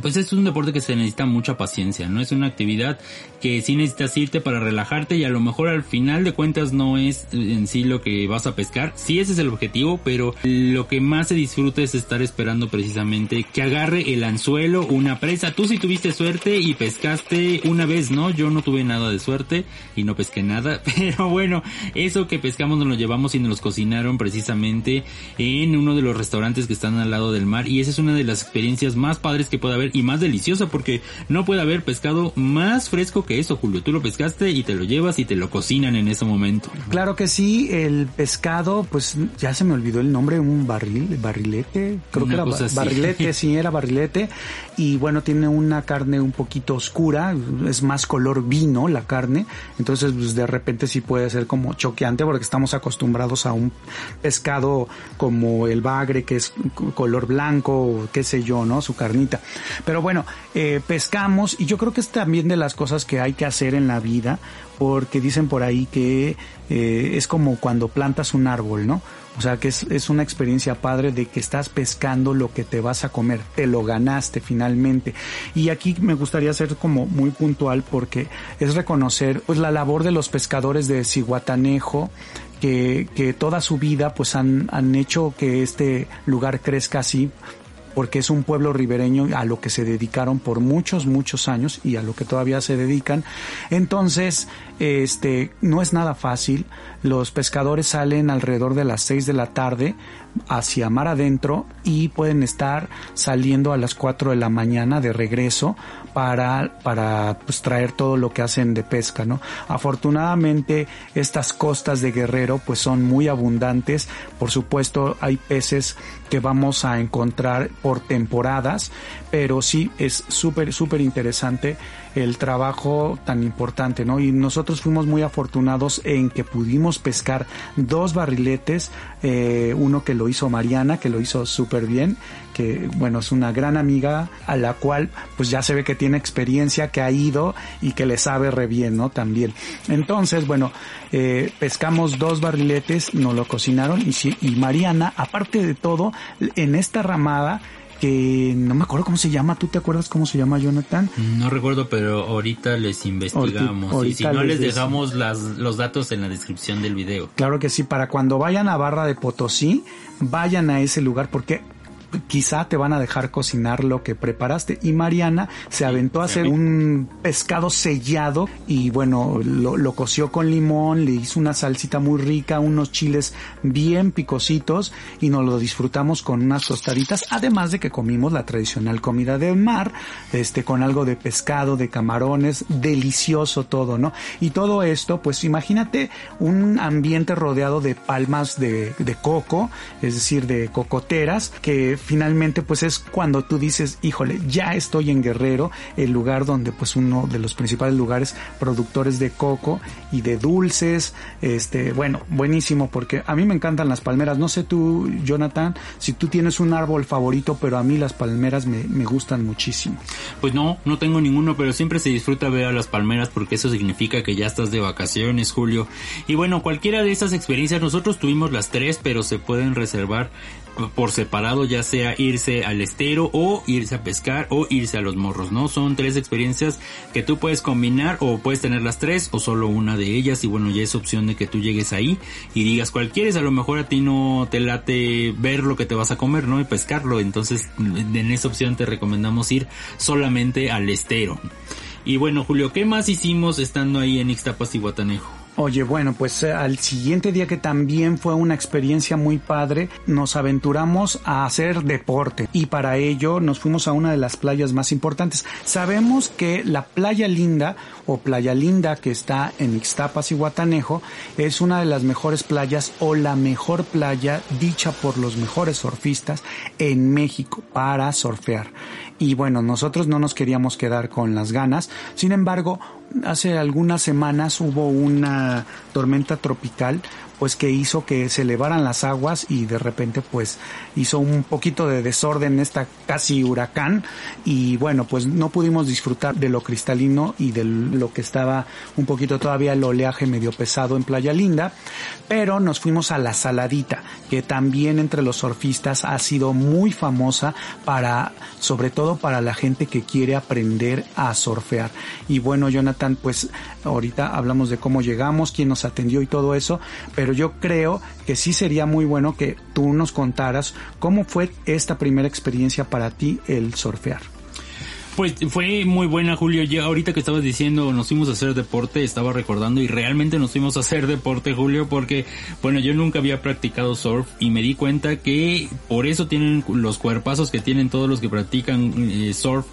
Pues es un deporte que se necesita mucha paciencia, ¿no? Es una actividad que sí necesitas irte para relajarte y a lo mejor al final de cuentas no es en sí lo que vas a pescar. Sí ese es el objetivo, pero lo que más se disfruta es estar esperando precisamente que agarre el anzuelo una presa. Tú sí tuviste suerte y pescaste una vez, ¿no? Yo no tuve nada de suerte y no pesqué nada, pero bueno, eso que pescamos nos lo llevamos y nos los cocinaron precisamente en uno de los restaurantes que están al lado del mar y esa es una de las experiencias más padres que puede haber y más deliciosa porque no puede haber pescado más fresco que eso, Julio. Tú lo pescaste y te lo llevas y te lo cocinan en ese momento. Claro que sí, el pescado, pues ya se me olvidó el nombre, un barril, barrilete, creo que era barrilete, sí, era barrilete y bueno, tiene una carne un poquito oscura, es más color vino la carne, entonces pues de repente sí puede ser como choqueante porque estamos acostumbrados a un pescado como el bagre que es color blanco, qué sé yo, ¿no? Su carnita. Pero bueno, eh, pescamos y yo creo que es también de las cosas que hay que hacer en la vida porque dicen por ahí que eh, es como cuando plantas un árbol, ¿no? O sea que es, es, una experiencia padre de que estás pescando lo que te vas a comer, te lo ganaste finalmente. Y aquí me gustaría ser como muy puntual porque es reconocer pues la labor de los pescadores de Cihuatanejo, que, que toda su vida pues han, han hecho que este lugar crezca así porque es un pueblo ribereño a lo que se dedicaron por muchos, muchos años y a lo que todavía se dedican. Entonces, este, no es nada fácil. Los pescadores salen alrededor de las 6 de la tarde hacia mar adentro y pueden estar saliendo a las 4 de la mañana de regreso para, para pues, traer todo lo que hacen de pesca, ¿no? Afortunadamente estas costas de Guerrero pues son muy abundantes. Por supuesto hay peces que vamos a encontrar por temporadas, pero sí es súper, súper interesante el trabajo tan importante, ¿no? Y nosotros fuimos muy afortunados en que pudimos pescar dos barriletes, eh, uno que lo hizo Mariana, que lo hizo súper bien, que bueno, es una gran amiga a la cual pues ya se ve que tiene experiencia, que ha ido y que le sabe re bien, ¿no? También. Entonces, bueno, eh, pescamos dos barriletes, nos lo cocinaron y, y Mariana, aparte de todo, en esta ramada, que no me acuerdo cómo se llama. ¿Tú te acuerdas cómo se llama, Jonathan? No recuerdo, pero ahorita les investigamos. y si no, les, dejamos las, los datos en la descripción del video. Claro que sí, para cuando vayan a Barra de Potosí, vayan a ese lugar porque quizá te van a dejar cocinar lo que preparaste. Y Mariana se aventó a hacer un pescado sellado y bueno, lo, lo, coció con limón, le hizo una salsita muy rica, unos chiles bien picositos y nos lo disfrutamos con unas tostaditas, además de que comimos la tradicional comida del mar, este, con algo de pescado, de camarones, delicioso todo, ¿no? Y todo esto, pues imagínate un ambiente rodeado de palmas de, de coco, es decir, de cocoteras, que finalmente pues es cuando tú dices, híjole, ya estoy en Guerrero, el lugar donde pues uno de los principales lugares productores de coco y de dulces, este, bueno, buenísimo porque a mí me encantan las palmeras, no sé tú, Jonathan, si tú tienes un árbol favorito, pero a mí las palmeras me, me gustan muchísimo. Pues no, no tengo ninguno, pero siempre se disfruta ver a las palmeras porque eso significa que ya estás de vacaciones, Julio. Y bueno, cualquiera de esas experiencias, nosotros tuvimos las tres, pero se pueden reservar por separado, ya sea irse al estero o irse a pescar o irse a los morros, ¿no? Son tres experiencias que tú puedes combinar o puedes tener las tres o solo una de ellas y bueno, ya es opción de que tú llegues ahí y digas cuál quieres, a lo mejor a ti no te late ver lo que te vas a comer, ¿no? Y pescarlo, entonces en esa opción te recomendamos ir solamente al estero. Y bueno, Julio, ¿qué más hicimos estando ahí en Ixtapas y Guatanejo? Oye, bueno, pues eh, al siguiente día que también fue una experiencia muy padre, nos aventuramos a hacer deporte y para ello nos fuimos a una de las playas más importantes. Sabemos que la Playa Linda o Playa Linda que está en Ixtapas y Guatanejo es una de las mejores playas o la mejor playa dicha por los mejores surfistas en México para surfear. Y bueno, nosotros no nos queríamos quedar con las ganas. Sin embargo, hace algunas semanas hubo una tormenta tropical pues que hizo que se elevaran las aguas y de repente pues hizo un poquito de desorden esta casi huracán y bueno pues no pudimos disfrutar de lo cristalino y de lo que estaba un poquito todavía el oleaje medio pesado en Playa Linda, pero nos fuimos a la Saladita, que también entre los surfistas ha sido muy famosa para, sobre todo para la gente que quiere aprender a surfear. Y bueno, Jonathan, pues ahorita hablamos de cómo llegamos, quién nos atendió y todo eso, pero yo creo que sí sería muy bueno que tú nos contaras cómo fue esta primera experiencia para ti el surfear. Pues fue muy buena, Julio. Ya ahorita que estabas diciendo nos fuimos a hacer deporte, estaba recordando y realmente nos fuimos a hacer deporte, Julio, porque, bueno, yo nunca había practicado surf y me di cuenta que por eso tienen los cuerpazos que tienen todos los que practican eh, surf,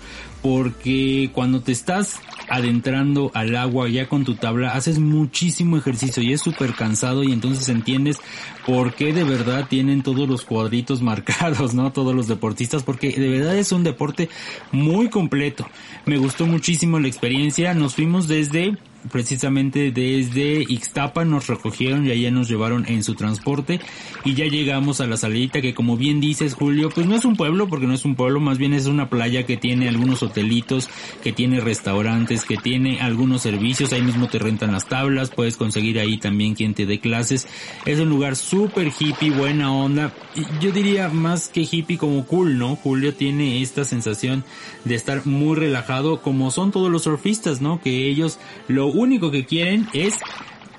porque cuando te estás adentrando al agua ya con tu tabla haces muchísimo ejercicio y es súper cansado y entonces entiendes por qué de verdad tienen todos los cuadritos marcados, ¿no? Todos los deportistas, porque de verdad es un deporte muy completo. Me gustó muchísimo la experiencia, nos fuimos desde precisamente desde Ixtapa nos recogieron y allá nos llevaron en su transporte y ya llegamos a la salita que como bien dices Julio, pues no es un pueblo porque no es un pueblo, más bien es una playa que tiene algunos hotelitos, que tiene restaurantes, que tiene algunos servicios, ahí mismo te rentan las tablas, puedes conseguir ahí también quien te dé clases, es un lugar súper hippie, buena onda, yo diría más que hippie como cool, ¿no? Julio tiene esta sensación de estar muy relajado como son todos los surfistas, ¿no? Que ellos lo único que quieren es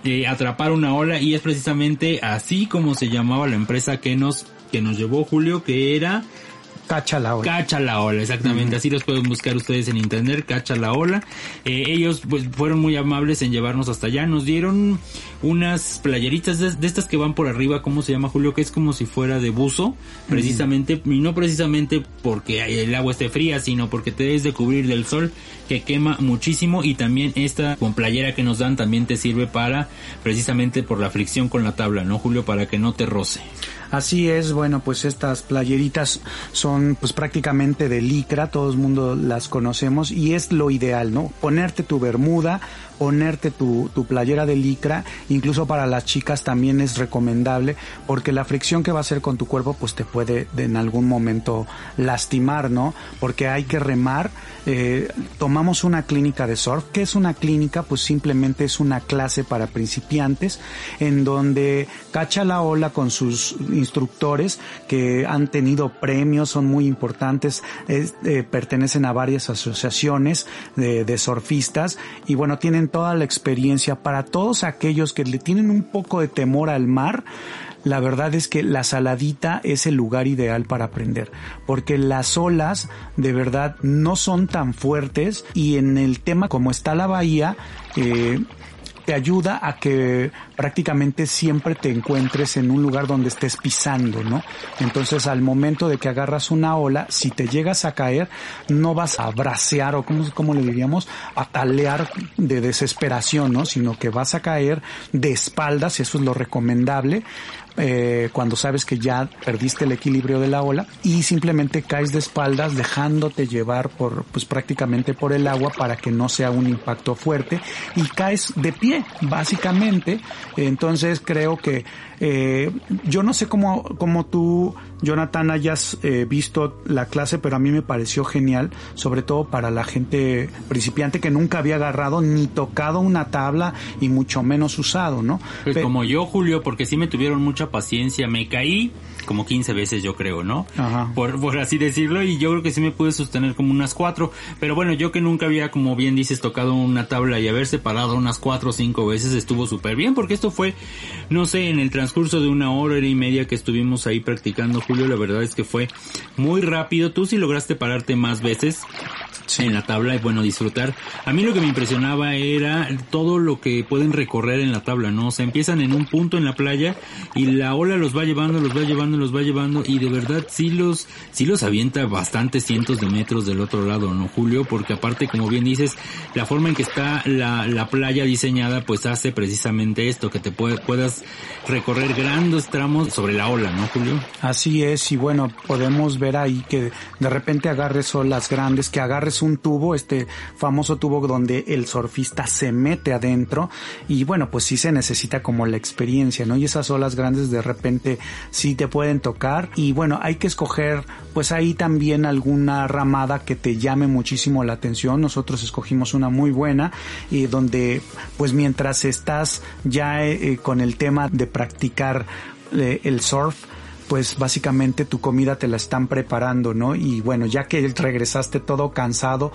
eh, atrapar una ola y es precisamente así como se llamaba la empresa que nos que nos llevó Julio que era Cacha la ola. Cacha la ola, exactamente. Así los pueden buscar ustedes en internet, Cacha la ola. Eh, ellos pues fueron muy amables en llevarnos hasta allá. Nos dieron unas playeritas de, estas que van por arriba, ¿cómo se llama Julio? Que es como si fuera de buzo, precisamente, y no precisamente porque el agua esté fría, sino porque te debes de cubrir del sol que quema muchísimo y también esta con playera que nos dan también te sirve para precisamente por la fricción con la tabla, ¿no Julio? Para que no te roce. Así es, bueno, pues estas playeritas son pues prácticamente de licra, todo el mundo las conocemos y es lo ideal, ¿no? Ponerte tu bermuda, ponerte tu, tu playera de licra, incluso para las chicas también es recomendable porque la fricción que va a hacer con tu cuerpo pues te puede en algún momento lastimar, ¿no? Porque hay que remar. Eh, tomamos una clínica de surf. ¿Qué es una clínica? Pues simplemente es una clase para principiantes en donde cacha la ola con sus instructores que han tenido premios, son muy importantes, eh, pertenecen a varias asociaciones de, de surfistas y bueno, tienen toda la experiencia para todos aquellos que le tienen un poco de temor al mar. La verdad es que la saladita es el lugar ideal para aprender, porque las olas de verdad no son tan fuertes y en el tema como está la bahía, eh, te ayuda a que prácticamente siempre te encuentres en un lugar donde estés pisando, ¿no? Entonces al momento de que agarras una ola, si te llegas a caer, no vas a bracear o como, como le diríamos, a talear de desesperación, ¿no? Sino que vas a caer de espaldas, eso es lo recomendable, eh, cuando sabes que ya perdiste el equilibrio de la ola y simplemente caes de espaldas dejándote llevar por pues prácticamente por el agua para que no sea un impacto fuerte y caes de pie básicamente. Entonces creo que eh, yo no sé cómo, cómo tú, Jonathan, hayas eh, visto la clase, pero a mí me pareció genial, sobre todo para la gente principiante que nunca había agarrado ni tocado una tabla y mucho menos usado, ¿no? Pues como yo, Julio, porque sí me tuvieron mucha paciencia, me caí como 15 veces yo creo, ¿no? Ajá. Por, por así decirlo, y yo creo que sí me pude sostener como unas cuatro, pero bueno, yo que nunca había, como bien dices, tocado una tabla y haberse parado unas cuatro o cinco veces estuvo súper bien, porque esto fue, no sé, en el transcurso de una hora, hora y media que estuvimos ahí practicando, Julio, la verdad es que fue muy rápido, tú sí lograste pararte más veces, en la tabla y bueno, disfrutar. A mí lo que me impresionaba era todo lo que pueden recorrer en la tabla, ¿no? O sea, empiezan en un punto en la playa y la ola los va llevando, los va llevando, los va llevando y de verdad sí los, sí los avienta bastantes cientos de metros del otro lado, ¿no, Julio? Porque aparte, como bien dices, la forma en que está la, la playa diseñada pues hace precisamente esto, que te puedas recorrer grandes tramos sobre la ola, ¿no, Julio? Así es y bueno, podemos ver ahí que de repente agarres olas grandes, que agarres un tubo, este famoso tubo donde el surfista se mete adentro y bueno, pues sí se necesita como la experiencia, ¿no? Y esas olas grandes de repente sí te pueden tocar y bueno, hay que escoger pues ahí también alguna ramada que te llame muchísimo la atención. Nosotros escogimos una muy buena y donde pues mientras estás ya eh, con el tema de practicar eh, el surf, pues básicamente tu comida te la están preparando, ¿no? Y bueno, ya que regresaste todo cansado,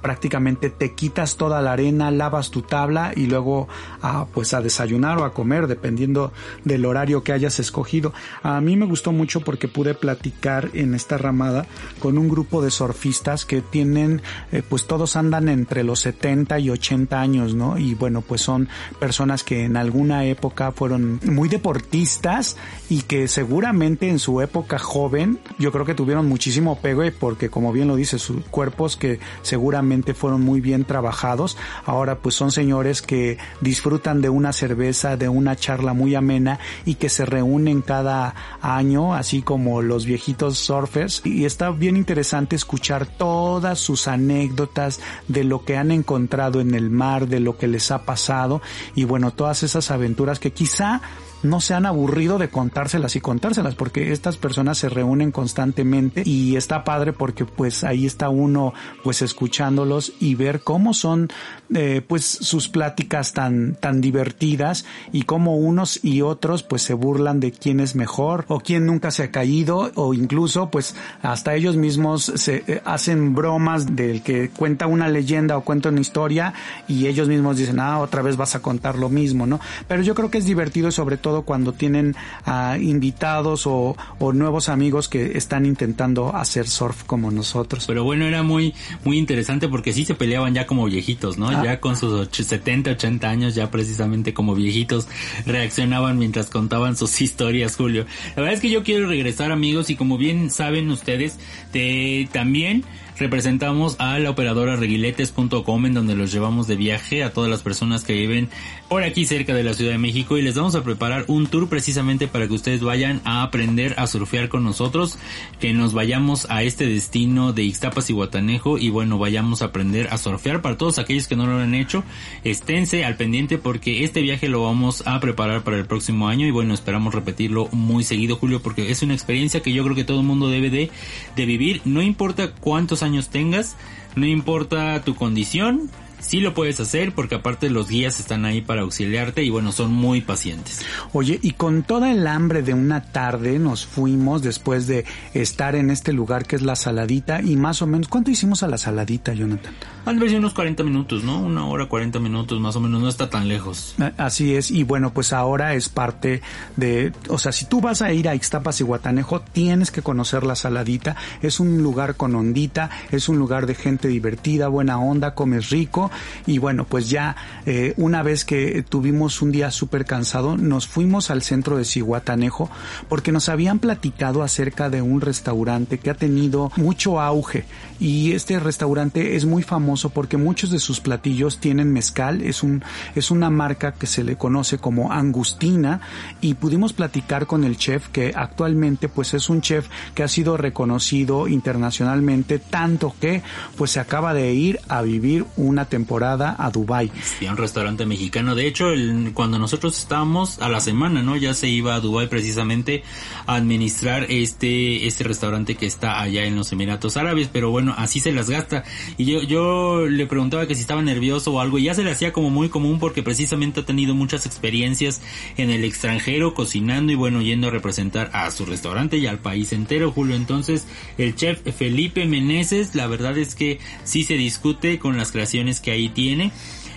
prácticamente te quitas toda la arena, lavas tu tabla y luego a, pues a desayunar o a comer dependiendo del horario que hayas escogido. A mí me gustó mucho porque pude platicar en esta ramada con un grupo de surfistas que tienen eh, pues todos andan entre los 70 y 80 años, ¿no? Y bueno, pues son personas que en alguna época fueron muy deportistas y que seguramente en su época joven yo creo que tuvieron muchísimo pegue porque como bien lo dice sus cuerpos que seguramente fueron muy bien trabajados. Ahora pues son señores que disfrutan de una cerveza, de una charla muy amena y que se reúnen cada año, así como los viejitos surfers. Y está bien interesante escuchar todas sus anécdotas de lo que han encontrado en el mar, de lo que les ha pasado y bueno, todas esas aventuras que quizá no se han aburrido de contárselas y contárselas porque estas personas se reúnen constantemente y está padre porque pues ahí está uno pues escuchándolos y ver cómo son eh, pues sus pláticas tan tan divertidas y cómo unos y otros pues se burlan de quién es mejor o quién nunca se ha caído o incluso pues hasta ellos mismos se eh, hacen bromas del que cuenta una leyenda o cuenta una historia y ellos mismos dicen ah otra vez vas a contar lo mismo no pero yo creo que es divertido sobre todo cuando tienen a invitados o, nuevos amigos que están intentando hacer surf como nosotros. Pero bueno, era muy, muy interesante porque sí se peleaban ya como viejitos, ¿no? Ah. Ya con sus 70, 80 años, ya precisamente como viejitos, reaccionaban mientras contaban sus historias, Julio. La verdad es que yo quiero regresar, amigos, y como bien saben ustedes, de, también representamos a la operadora reguiletes.com en donde los llevamos de viaje a todas las personas que viven por aquí cerca de la Ciudad de México y les vamos a preparar un tour precisamente para que ustedes vayan a aprender a surfear con nosotros, que nos vayamos a este destino de Ixtapas y Guatanejo y bueno, vayamos a aprender a surfear. Para todos aquellos que no lo han hecho, esténse al pendiente porque este viaje lo vamos a preparar para el próximo año y bueno, esperamos repetirlo muy seguido Julio porque es una experiencia que yo creo que todo el mundo debe de, de vivir, no importa cuántos años tengas, no importa tu condición, sí lo puedes hacer porque aparte los guías están ahí para auxiliarte y bueno, son muy pacientes. Oye, y con toda el hambre de una tarde nos fuimos después de estar en este lugar que es la saladita y más o menos, ¿cuánto hicimos a la saladita, Jonathan? Han de unos 40 minutos, ¿no? Una hora 40 minutos más o menos, no está tan lejos. Así es, y bueno, pues ahora es parte de, o sea, si tú vas a ir a Ixtapas y Guatanejo, tienes que conocer la saladita, es un lugar con ondita, es un lugar de gente divertida, buena onda, comes rico y bueno, pues ya eh, una vez que tuvimos un día súper cansado, nos fuimos al centro de Cihuatanejo porque nos habían platicado acerca de un restaurante que ha tenido mucho auge. Y este restaurante es muy famoso porque muchos de sus platillos tienen mezcal, es un es una marca que se le conoce como Angustina y pudimos platicar con el chef que actualmente pues es un chef que ha sido reconocido internacionalmente tanto que pues se acaba de ir a vivir una temporada temporada a Dubai. Sí, un restaurante mexicano. De hecho, cuando nosotros estábamos a la semana, ¿no? Ya se iba a Dubai precisamente a administrar este este restaurante que está allá en los Emiratos Árabes, pero bueno, así se las gasta. Y yo yo le preguntaba que si estaba nervioso o algo, y ya se le hacía como muy común porque precisamente ha tenido muchas experiencias en el extranjero cocinando y bueno, yendo a representar a su restaurante y al país entero, Julio. Entonces, el chef Felipe Meneses, la verdad es que sí se discute con las creaciones que ahí tiene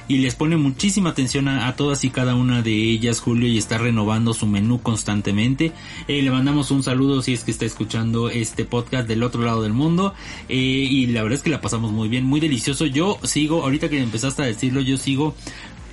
y les pone muchísima atención a, todas y cada una de ellas, Julio, y está renovando su menú constantemente. Eh, le mandamos un saludo si es que está escuchando este podcast del otro lado del mundo. Eh, y la verdad es que la pasamos muy bien, muy delicioso. Yo sigo, ahorita que empezaste a decirlo, yo sigo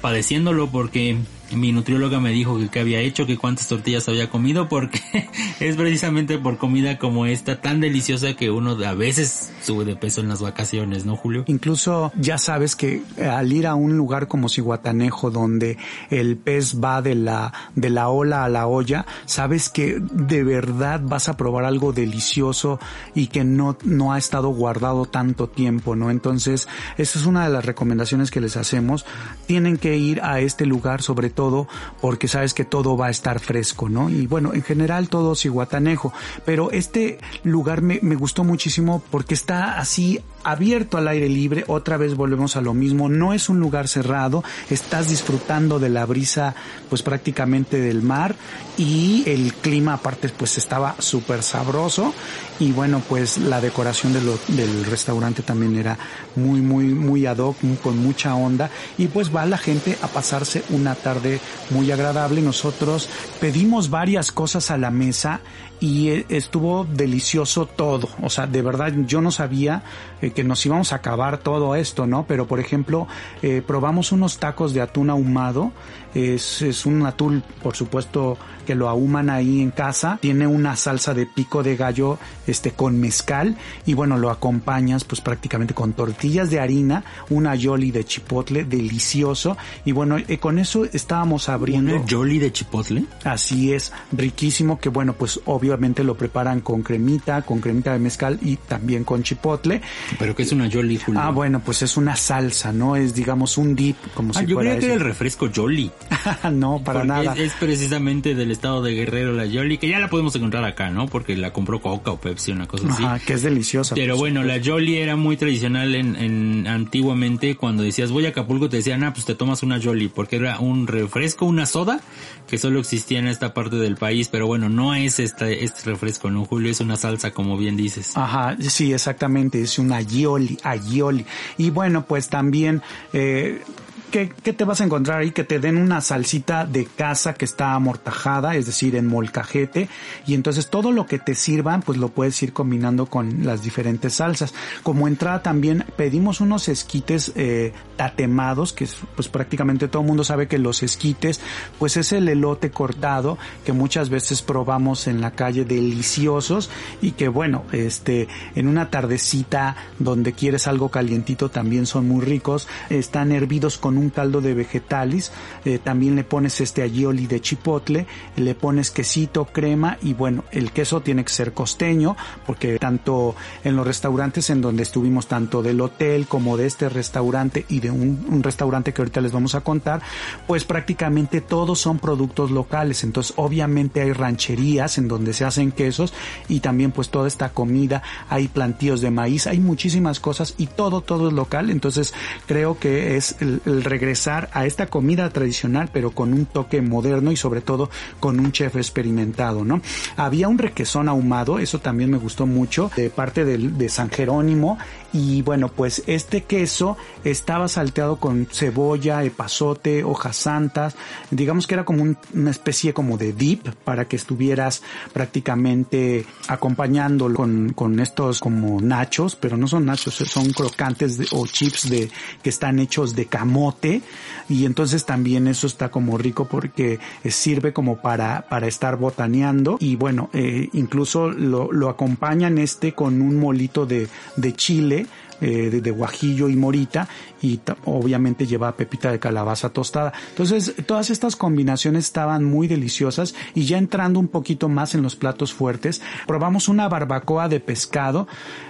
padeciéndolo porque mi nutrióloga me dijo que qué había hecho, que cuántas tortillas había comido, porque es precisamente por comida como esta tan deliciosa que uno a veces sube de peso en las vacaciones, ¿no, Julio? Incluso ya sabes que al ir a un lugar como Cihuatanejo, donde el pez va de la, de la ola a la olla, sabes que de verdad vas a probar algo delicioso y que no, no ha estado guardado tanto tiempo, ¿no? Entonces, esa es una de las recomendaciones que les hacemos. Tienen que ir a este lugar sobre todo porque sabes que todo va a estar fresco, ¿no? Y bueno, en general todo Cihuatanejo, pero este lugar me, me gustó muchísimo porque está así abierto al aire libre, otra vez volvemos a lo mismo, no es un lugar cerrado, estás disfrutando de la brisa pues prácticamente del mar y el clima aparte pues estaba súper sabroso y bueno pues la decoración del restaurante también era muy muy muy ad hoc, con mucha onda y pues va la gente a pasarse una tarde muy agradable, nosotros pedimos varias cosas a la mesa y eh, estuvo delicioso todo. O sea, de verdad yo no sabía eh, que nos íbamos a acabar todo esto, ¿no? Pero por ejemplo, eh, probamos unos tacos de atún ahumado. Es, es un atún, por supuesto, que lo ahuman ahí en casa. Tiene una salsa de pico de gallo, este, con mezcal. Y bueno, lo acompañas pues prácticamente con tortillas de harina, una yoli de chipotle, delicioso. Y bueno, con eso estábamos abriendo. ¿Una yoli de chipotle? Así es, riquísimo, que bueno, pues obviamente lo preparan con cremita, con cremita de mezcal y también con chipotle. ¿Pero qué es una Jolly, Julio? Ah, bueno, pues es una salsa, ¿no? Es, digamos, un dip, como ah, si yo creía que era el refresco Jolly. no, para nada. Es, precisamente del estado de Guerrero la Jolly, que ya la podemos encontrar acá, ¿no? Porque la compró Coca o Pepsi, una cosa así. Ajá, que es deliciosa. Pero bueno, la Jolly era muy tradicional en, en antiguamente cuando decías voy a Acapulco te decían, ah, pues te tomas una Jolly, porque era un refresco, una soda, que solo existía en esta parte del país, pero bueno, no es este, este refresco, ¿no, Julio? Es una salsa, como bien dices. Ajá, sí, exactamente, es una Aioli, Aioli. Y bueno, pues también eh, ¿qué, te vas a encontrar ahí? Que te den una salsita de casa que está amortajada, es decir, en molcajete, y entonces todo lo que te sirvan, pues lo puedes ir combinando con las diferentes salsas. Como entrada también pedimos unos esquites eh, tatemados, que pues prácticamente todo el mundo sabe que los esquites, pues es el elote cortado que muchas veces probamos en la calle deliciosos y que bueno, este, en una tardecita donde quieres algo calientito también son muy ricos, están hervidos con un caldo de vegetales, eh, también le pones este agioli de chipotle, le pones quesito, crema y bueno, el queso tiene que ser costeño porque tanto en los restaurantes en donde estuvimos, tanto del hotel como de este restaurante y de un, restaurante que ahorita les vamos a contar, pues prácticamente todos son productos locales, entonces obviamente hay rancherías en donde se hacen quesos y también pues toda esta comida, hay plantíos de maíz, hay muchísimas cosas y todo, todo es local, entonces creo que es el regresar a esta comida tradicional, pero con un toque moderno y sobre todo con un chef experimentado, ¿no? Había un requesón ahumado, eso también me gustó mucho, de parte de, de San Jerónimo, y bueno, pues este queso estaba salteado con cebolla, epazote, hojas santas, digamos que era como una especie como de dip para que estuvieras prácticamente acompañándolo con, con estos como nachos, pero no son nachos, son crocantes o chips de que están hechos de camote. Y entonces también eso está como rico porque sirve como para, para estar botaneando. Y bueno, eh, incluso lo, lo acompañan este con un molito de, de chile eh, de, guajillo y morita y obviamente lleva pepita de calabaza tostada. Entonces, todas estas combinaciones estaban muy deliciosas y ya entrando un poquito más en los platos fuertes, probamos una barbacoa de pescado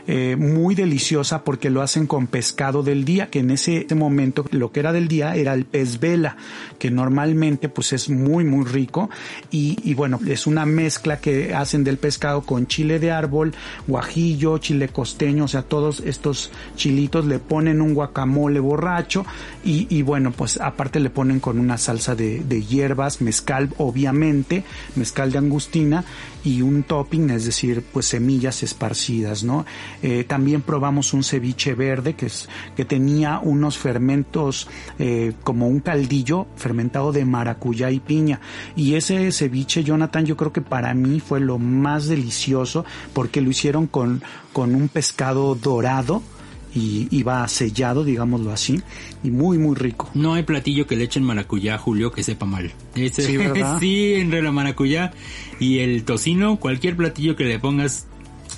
eh, muy deliciosa porque lo hacen con pescado del día, que en ese momento lo que era del día era el pez vela, que normalmente pues es muy muy rico y, y bueno, es una mezcla que hacen del pescado con chile de árbol, guajillo, chile costeño, o sea, todos estos chilitos, le ponen un guacamole borracho y, y bueno, pues aparte le ponen con una salsa de, de, hierbas, mezcal obviamente, mezcal de angustina y un topping, es decir, pues semillas esparcidas, ¿no? Eh, también probamos un ceviche verde que, es, que tenía unos fermentos eh, como un caldillo fermentado de maracuyá y piña y ese ceviche, Jonathan, yo creo que para mí fue lo más delicioso porque lo hicieron con, con un pescado dorado, y, va sellado, digámoslo así, y muy, muy rico. No hay platillo que le echen maracuyá, Julio, que sepa mal. sí, ¿verdad? sí, entre la maracuyá y el tocino, cualquier platillo que le pongas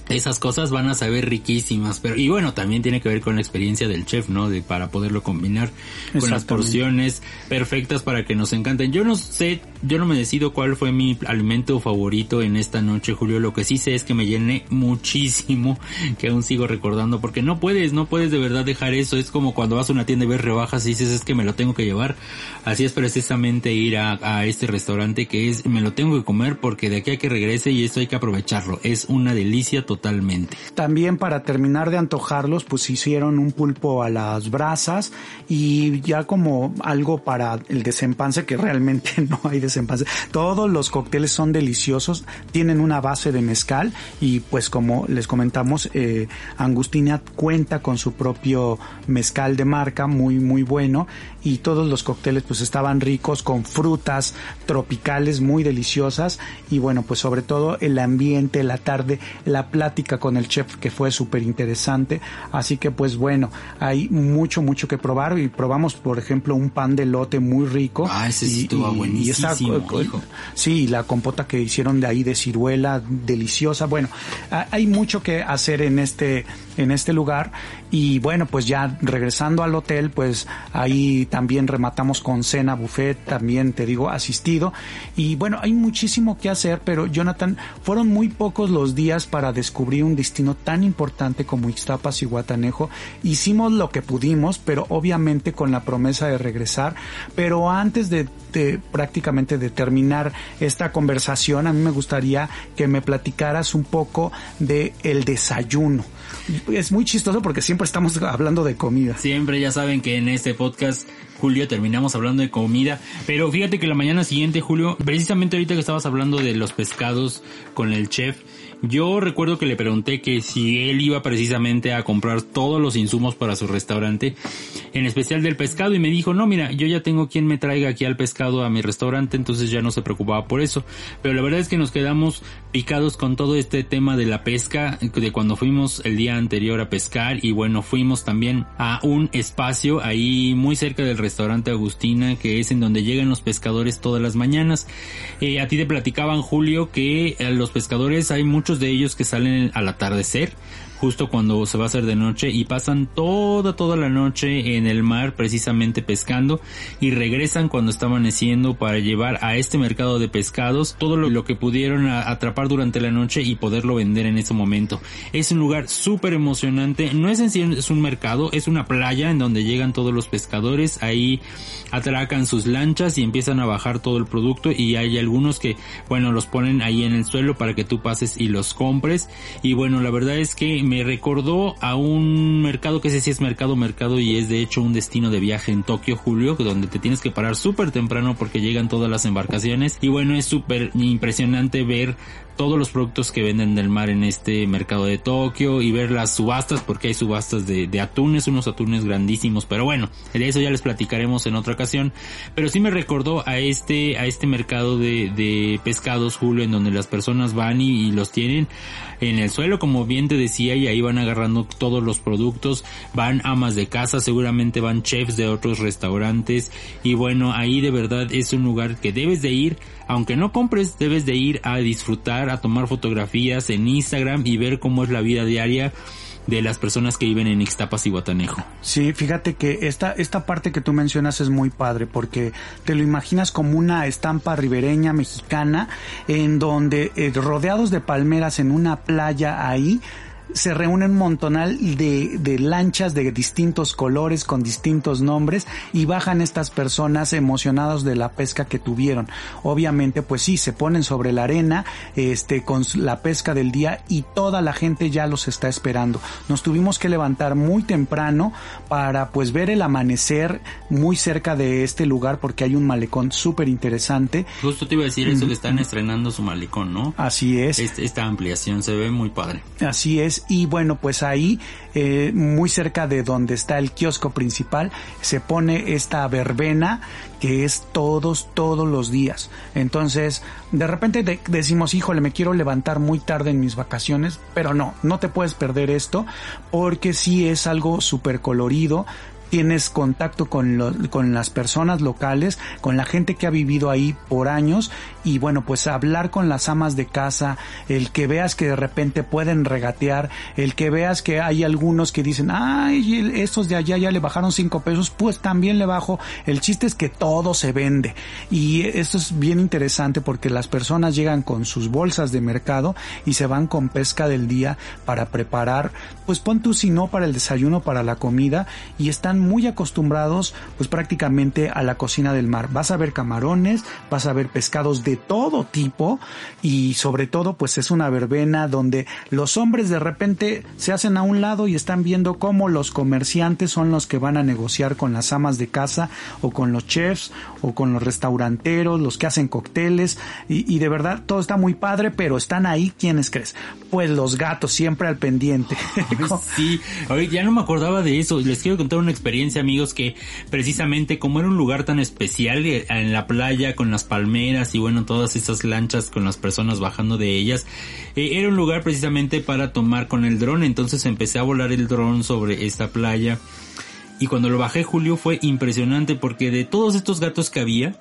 esas cosas van a saber riquísimas, pero y bueno, también tiene que ver con la experiencia del chef, ¿no? De para poderlo combinar con las porciones perfectas para que nos encanten. Yo no sé, yo no me decido cuál fue mi alimento favorito en esta noche, Julio. Lo que sí sé es que me llené muchísimo, que aún sigo recordando, porque no puedes, no puedes de verdad dejar eso. Es como cuando vas a una tienda y ves rebajas y dices es que me lo tengo que llevar. Así es precisamente ir a, a este restaurante que es me lo tengo que comer porque de aquí a que regrese y esto hay que aprovecharlo. Es una delicia total totalmente. También para terminar de antojarlos, pues hicieron un pulpo a las brasas y ya como algo para el desempance, que realmente no hay desempance. Todos los cócteles son deliciosos, tienen una base de mezcal y pues como les comentamos, eh, Angustina cuenta con su propio mezcal de marca muy muy bueno y todos los cócteles pues estaban ricos con frutas tropicales muy deliciosas y bueno pues sobre todo el ambiente, la tarde, la plata con el chef que fue súper interesante. Así que pues bueno, hay mucho, mucho que probar y probamos por ejemplo un pan de lote muy rico. Ah, ese sí estuvo buenísimo. sí, la compota que hicieron de ahí de ciruela, deliciosa. Bueno, hay mucho que hacer en este, en este lugar y bueno, pues ya regresando al hotel, pues ahí también rematamos con cena, buffet, también te digo, asistido. Y bueno, hay muchísimo que hacer, pero Jonathan, fueron muy pocos los días para descubrir un destino tan importante como Ixtapas y Guatanejo. Hicimos lo que pudimos, pero obviamente con la promesa de regresar. Pero antes de, de prácticamente de terminar esta conversación, a mí me gustaría que me platicaras un poco de el desayuno. Es muy chistoso porque siempre estamos hablando de comida. Siempre ya saben que en este podcast Julio, terminamos hablando de comida. Pero fíjate que la mañana siguiente, Julio, precisamente ahorita que estabas hablando de los pescados con el chef, yo recuerdo que le pregunté que si él iba precisamente a comprar todos los insumos para su restaurante, en especial del pescado, y me dijo, no, mira, yo ya tengo quien me traiga aquí al pescado a mi restaurante, entonces ya no se preocupaba por eso. Pero la verdad es que nos quedamos picados con todo este tema de la pesca, de cuando fuimos el día anterior a pescar, y bueno, fuimos también a un espacio ahí muy cerca del restaurante Agustina, que es en donde llegan los pescadores todas las mañanas. Eh, a ti te platicaban, Julio, que los pescadores hay mucho muchos de ellos que salen al atardecer justo cuando se va a hacer de noche y pasan toda toda la noche en el mar precisamente pescando y regresan cuando está amaneciendo para llevar a este mercado de pescados todo lo, que pudieron atrapar durante la noche y poderlo vender en ese momento. Es un lugar súper emocionante, no es en sí es un mercado, es una playa en donde llegan todos los pescadores, ahí atracan sus lanchas y empiezan a bajar todo el producto y hay algunos que bueno los ponen ahí en el suelo para que tú pases y los compres. Y bueno la verdad es que me recordó a un mercado que sé si es mercado mercado y es de hecho un destino de viaje en Tokio, Julio, donde te tienes que parar súper temprano porque llegan todas las embarcaciones. Y bueno, es súper impresionante ver todos los productos que venden del mar en este mercado de Tokio y ver las subastas porque hay subastas de, de, atunes, unos atunes grandísimos, pero bueno, eso ya les platicaremos en otra ocasión, pero sí me recordó a este, a este mercado de, de pescados, Julio, en donde las personas van y, los tienen en el suelo, como bien te decía, y ahí van agarrando todos los productos, van amas de casa, seguramente van chefs de otros restaurantes, y bueno, ahí de verdad es un lugar que debes de ir, aunque no compres, debes de ir a disfrutar, a tomar fotografías en Instagram y ver cómo es la vida diaria de las personas que viven en Ixtapas y Guatanejo. Sí, fíjate que esta, esta parte que tú mencionas es muy padre porque te lo imaginas como una estampa ribereña mexicana en donde eh, rodeados de palmeras en una playa ahí se reúnen un montonal de, de, lanchas de distintos colores con distintos nombres y bajan estas personas emocionados de la pesca que tuvieron. Obviamente, pues sí, se ponen sobre la arena, este, con la pesca del día y toda la gente ya los está esperando. Nos tuvimos que levantar muy temprano para pues ver el amanecer muy cerca de este lugar porque hay un malecón súper interesante. Justo te iba a decir eso que están estrenando su malecón, ¿no? Así es. esta ampliación se ve muy padre. Así es Y bueno, pues ahí, eh, muy cerca de donde está el kiosco principal, se pone esta verbena que es todos, todos los días. Entonces, de repente decimos, híjole, me quiero levantar muy tarde en mis vacaciones, pero no, no te puedes perder esto porque sí es algo súper colorido, tienes contacto con, con las personas locales, con la gente que ha vivido ahí por años y bueno, pues hablar con las amas de casa, el que veas que de repente pueden regatear, el que veas que hay algunos que dicen, ay, estos de allá ya le bajaron cinco pesos, pues también le bajo. El chiste es que todo se vende y esto es bien interesante porque las personas llegan con sus bolsas de mercado y se van con pesca del día para preparar, pues pon tú si no para el desayuno, para la comida y están muy acostumbrados pues prácticamente a la cocina del mar. Vas a ver camarones, vas a ver pescados de todo tipo y sobre todo pues es una verbena donde los hombres de repente se hacen a un lado y están viendo cómo los comerciantes son los que van a negociar con las amas de casa o con los chefs o con los restauranteros, los que hacen cócteles y, y de verdad todo está muy padre, pero están ahí quienes crees. Pues los gatos siempre al pendiente. sí, Oye, ya no me acordaba de eso. Les quiero contar una experiencia experiencia, amigos, que precisamente como era un lugar tan especial eh, en la playa con las palmeras y bueno, todas esas lanchas con las personas bajando de ellas, eh, era un lugar precisamente para tomar con el dron. Entonces empecé a volar el dron sobre esta playa. Y cuando lo bajé, Julio, fue impresionante porque de todos estos gatos que había,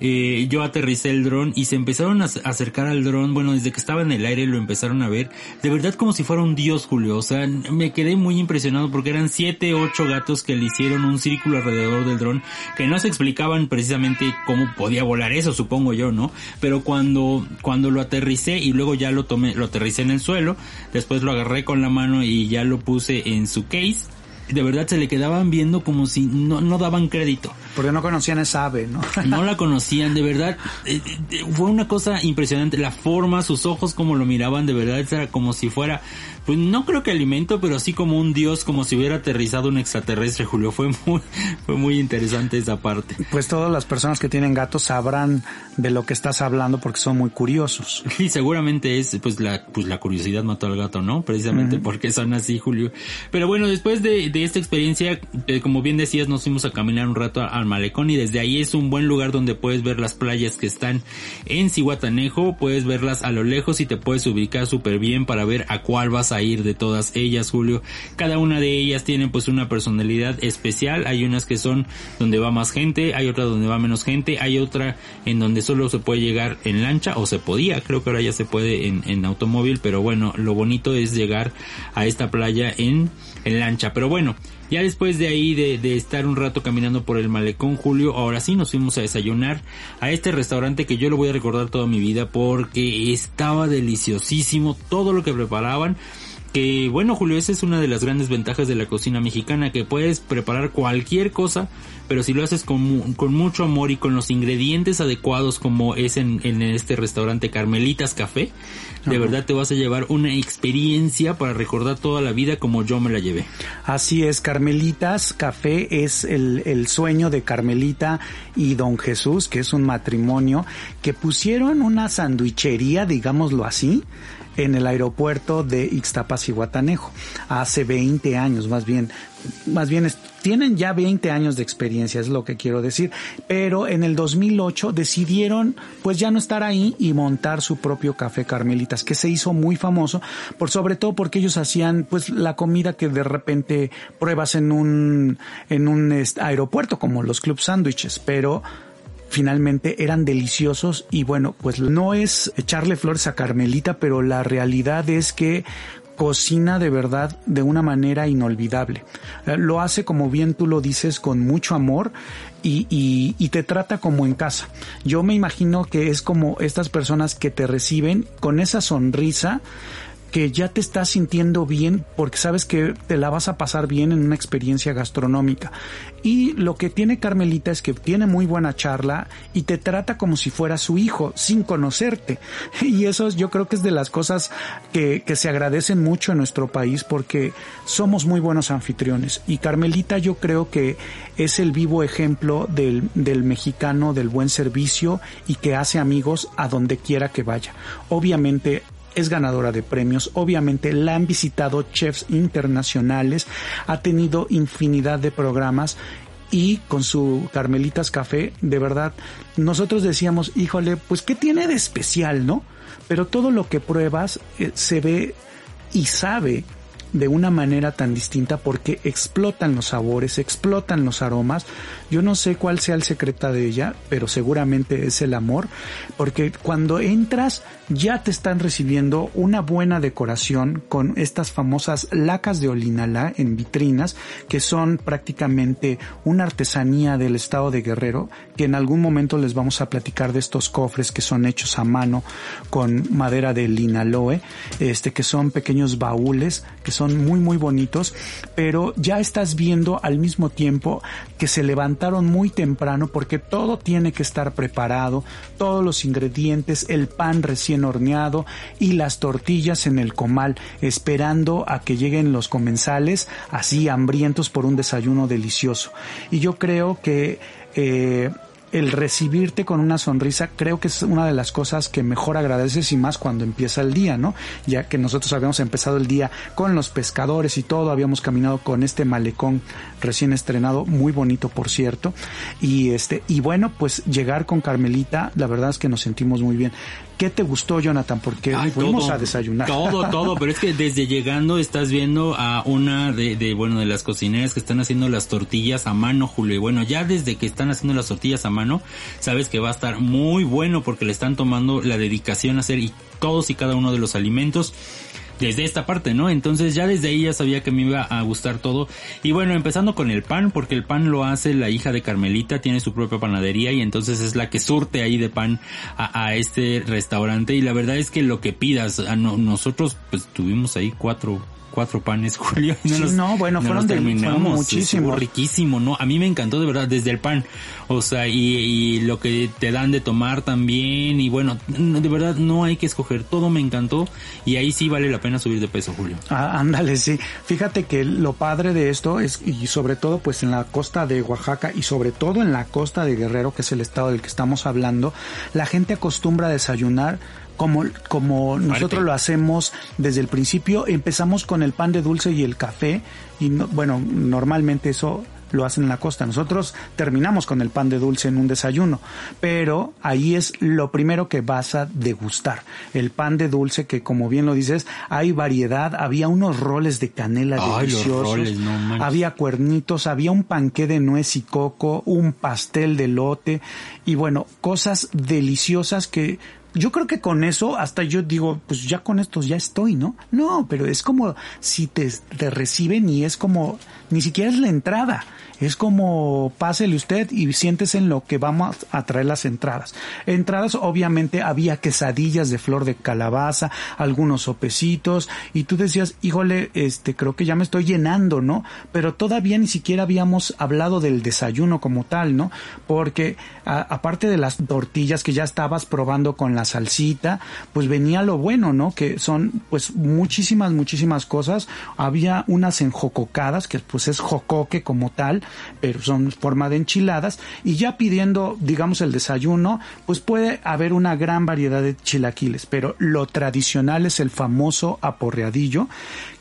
eh, yo aterricé el dron y se empezaron a acercar al dron, bueno, desde que estaba en el aire lo empezaron a ver, de verdad como si fuera un dios, Julio, o sea, me quedé muy impresionado porque eran siete, ocho gatos que le hicieron un círculo alrededor del dron, que no se explicaban precisamente cómo podía volar eso, supongo yo, ¿no? Pero cuando, cuando lo aterricé y luego ya lo tomé, lo aterricé en el suelo, después lo agarré con la mano y ya lo puse en su case, de verdad se le quedaban viendo como si no, no daban crédito. Porque no conocían esa ave, ¿no? no la conocían, de verdad. Eh, eh, fue una cosa impresionante. La forma, sus ojos como lo miraban, de verdad era como si fuera pues no creo que alimento, pero así como un dios, como si hubiera aterrizado un extraterrestre, Julio. Fue muy, fue muy interesante esa parte. Pues todas las personas que tienen gatos sabrán de lo que estás hablando porque son muy curiosos. Y seguramente es, pues la, pues la curiosidad mató al gato, ¿no? Precisamente porque son así, Julio. Pero bueno, después de, de esta experiencia, eh, como bien decías, nos fuimos a caminar un rato al malecón y desde ahí es un buen lugar donde puedes ver las playas que están en Cihuatanejo, puedes verlas a lo lejos y te puedes ubicar súper bien para ver a cuál vas a ir de todas ellas, Julio. Cada una de ellas tiene pues una personalidad especial. Hay unas que son donde va más gente, hay otra donde va menos gente, hay otra en donde solo se puede llegar en lancha o se podía, creo que ahora ya se puede en, en automóvil, pero bueno, lo bonito es llegar a esta playa en, en lancha. Pero bueno, ya después de ahí de, de, estar un rato caminando por el malecón Julio, ahora sí nos fuimos a desayunar a este restaurante que yo lo voy a recordar toda mi vida porque estaba deliciosísimo todo lo que preparaban que bueno Julio, esa es una de las grandes ventajas de la cocina mexicana, que puedes preparar cualquier cosa, pero si lo haces con, con mucho amor y con los ingredientes adecuados como es en, en este restaurante Carmelitas Café, de verdad te vas a llevar una experiencia para recordar toda la vida como yo me la llevé. Así es, Carmelitas Café es el, el sueño de Carmelita y Don Jesús, que es un matrimonio que pusieron una sandwichería, digámoslo así, en el aeropuerto de Ixtapas y Guatanejo. Hace 20 años, más bien, más bien tienen ya 20 años de experiencia, es lo que quiero decir, pero en el 2008 decidieron pues ya no estar ahí y montar su propio café Carmelitas, que se hizo muy famoso, por sobre todo porque ellos hacían pues la comida que de repente pruebas en un en un aeropuerto como los club sándwiches, pero finalmente eran deliciosos y bueno, pues no es echarle flores a Carmelita, pero la realidad es que cocina de verdad de una manera inolvidable. Eh, lo hace, como bien tú lo dices, con mucho amor y, y, y, te trata como en casa. Yo me imagino que es como estas personas que te reciben con esa sonrisa que ya te estás sintiendo bien porque sabes que te la vas a pasar bien en una experiencia gastronómica. Y lo que tiene Carmelita es que tiene muy buena charla y te trata como si fuera su hijo, sin conocerte. Y eso yo creo que es de las cosas que, que se agradecen mucho en nuestro país porque somos muy buenos anfitriones. Y Carmelita yo creo que es el vivo ejemplo del, del mexicano, del buen servicio y que hace amigos a donde quiera que vaya. Obviamente es ganadora de premios, obviamente la han visitado chefs internacionales, ha tenido infinidad de programas y con su Carmelitas Café, de verdad, nosotros decíamos, híjole, pues ¿qué tiene de especial, no? Pero todo lo que pruebas eh, se ve y sabe de una manera tan distinta porque explotan los sabores, explotan los aromas. Yo no sé cuál sea el secreto de ella, pero seguramente es el amor, porque cuando entras ya te están recibiendo una buena decoración con estas famosas lacas de olinala en vitrinas, que son prácticamente una artesanía del estado de Guerrero, que en algún momento les vamos a platicar de estos cofres que son hechos a mano con madera de linaloe, este que son pequeños baúles que son muy muy bonitos, pero ya estás viendo al mismo tiempo que se muy temprano porque todo tiene que estar preparado, todos los ingredientes, el pan recién horneado y las tortillas en el comal, esperando a que lleguen los comensales así hambrientos por un desayuno delicioso. Y yo creo que eh, el recibirte con una sonrisa creo que es una de las cosas que mejor agradeces y más cuando empieza el día, ¿no? Ya que nosotros habíamos empezado el día con los pescadores y todo, habíamos caminado con este malecón recién estrenado, muy bonito por cierto, y este y bueno, pues llegar con Carmelita, la verdad es que nos sentimos muy bien. ¿Qué te gustó, Jonathan? Porque fuimos a desayunar. Todo, todo, pero es que desde llegando estás viendo a una de, de, bueno, de las cocineras que están haciendo las tortillas a mano, Julio. Y bueno, ya desde que están haciendo las tortillas a mano, sabes que va a estar muy bueno porque le están tomando la dedicación a hacer y todos y cada uno de los alimentos desde esta parte, ¿no? Entonces ya desde ahí ya sabía que me iba a gustar todo. Y bueno, empezando con el pan, porque el pan lo hace la hija de Carmelita, tiene su propia panadería y entonces es la que surte ahí de pan a, este restaurante. Y la verdad es que lo que pidas, a nosotros pues tuvimos ahí cuatro cuatro panes, Julio. No, no bueno, fueron, terminamos. muchísimo. riquísimo, ¿no? A mí me encantó de verdad, desde el pan. O sea, y, lo que te dan de tomar también. Y bueno, de verdad no hay que escoger. Todo me encantó. Y ahí sí vale la pena subir de peso, Julio. Ah, ándale, sí. Fíjate que lo padre de esto es, y sobre todo pues en la costa de Oaxaca y sobre todo en la costa de Guerrero, que es el estado del que estamos hablando, la gente acostumbra a desayunar como, como nosotros lo hacemos desde el principio, empezamos con el pan de dulce y el café, y bueno, normalmente eso lo hacen en la costa. Nosotros terminamos con el pan de dulce en un desayuno, pero ahí es lo primero que vas a degustar. El pan de dulce que como bien lo dices, hay variedad, había unos roles de canela deliciosos, había cuernitos, había un panqué de nuez y coco, un pastel de lote y bueno, cosas deliciosas que yo creo que con eso hasta yo digo, pues ya con esto ya estoy, ¿no? No, pero es como si te, te reciben y es como, ni siquiera es la entrada. Es como pásele usted y siéntese en lo que vamos a traer las entradas. Entradas obviamente había quesadillas de flor de calabaza, algunos sopecitos y tú decías, híjole, este creo que ya me estoy llenando, ¿no? Pero todavía ni siquiera habíamos hablado del desayuno como tal, ¿no? Porque aparte de las tortillas que ya estabas probando con la salsita, pues venía lo bueno, ¿no? Que son pues muchísimas, muchísimas cosas. Había unas enjococadas, que pues es jocoque como tal, pero son forma de enchiladas. Y ya pidiendo, digamos, el desayuno, pues puede haber una gran variedad de chilaquiles, pero lo tradicional es el famoso aporreadillo,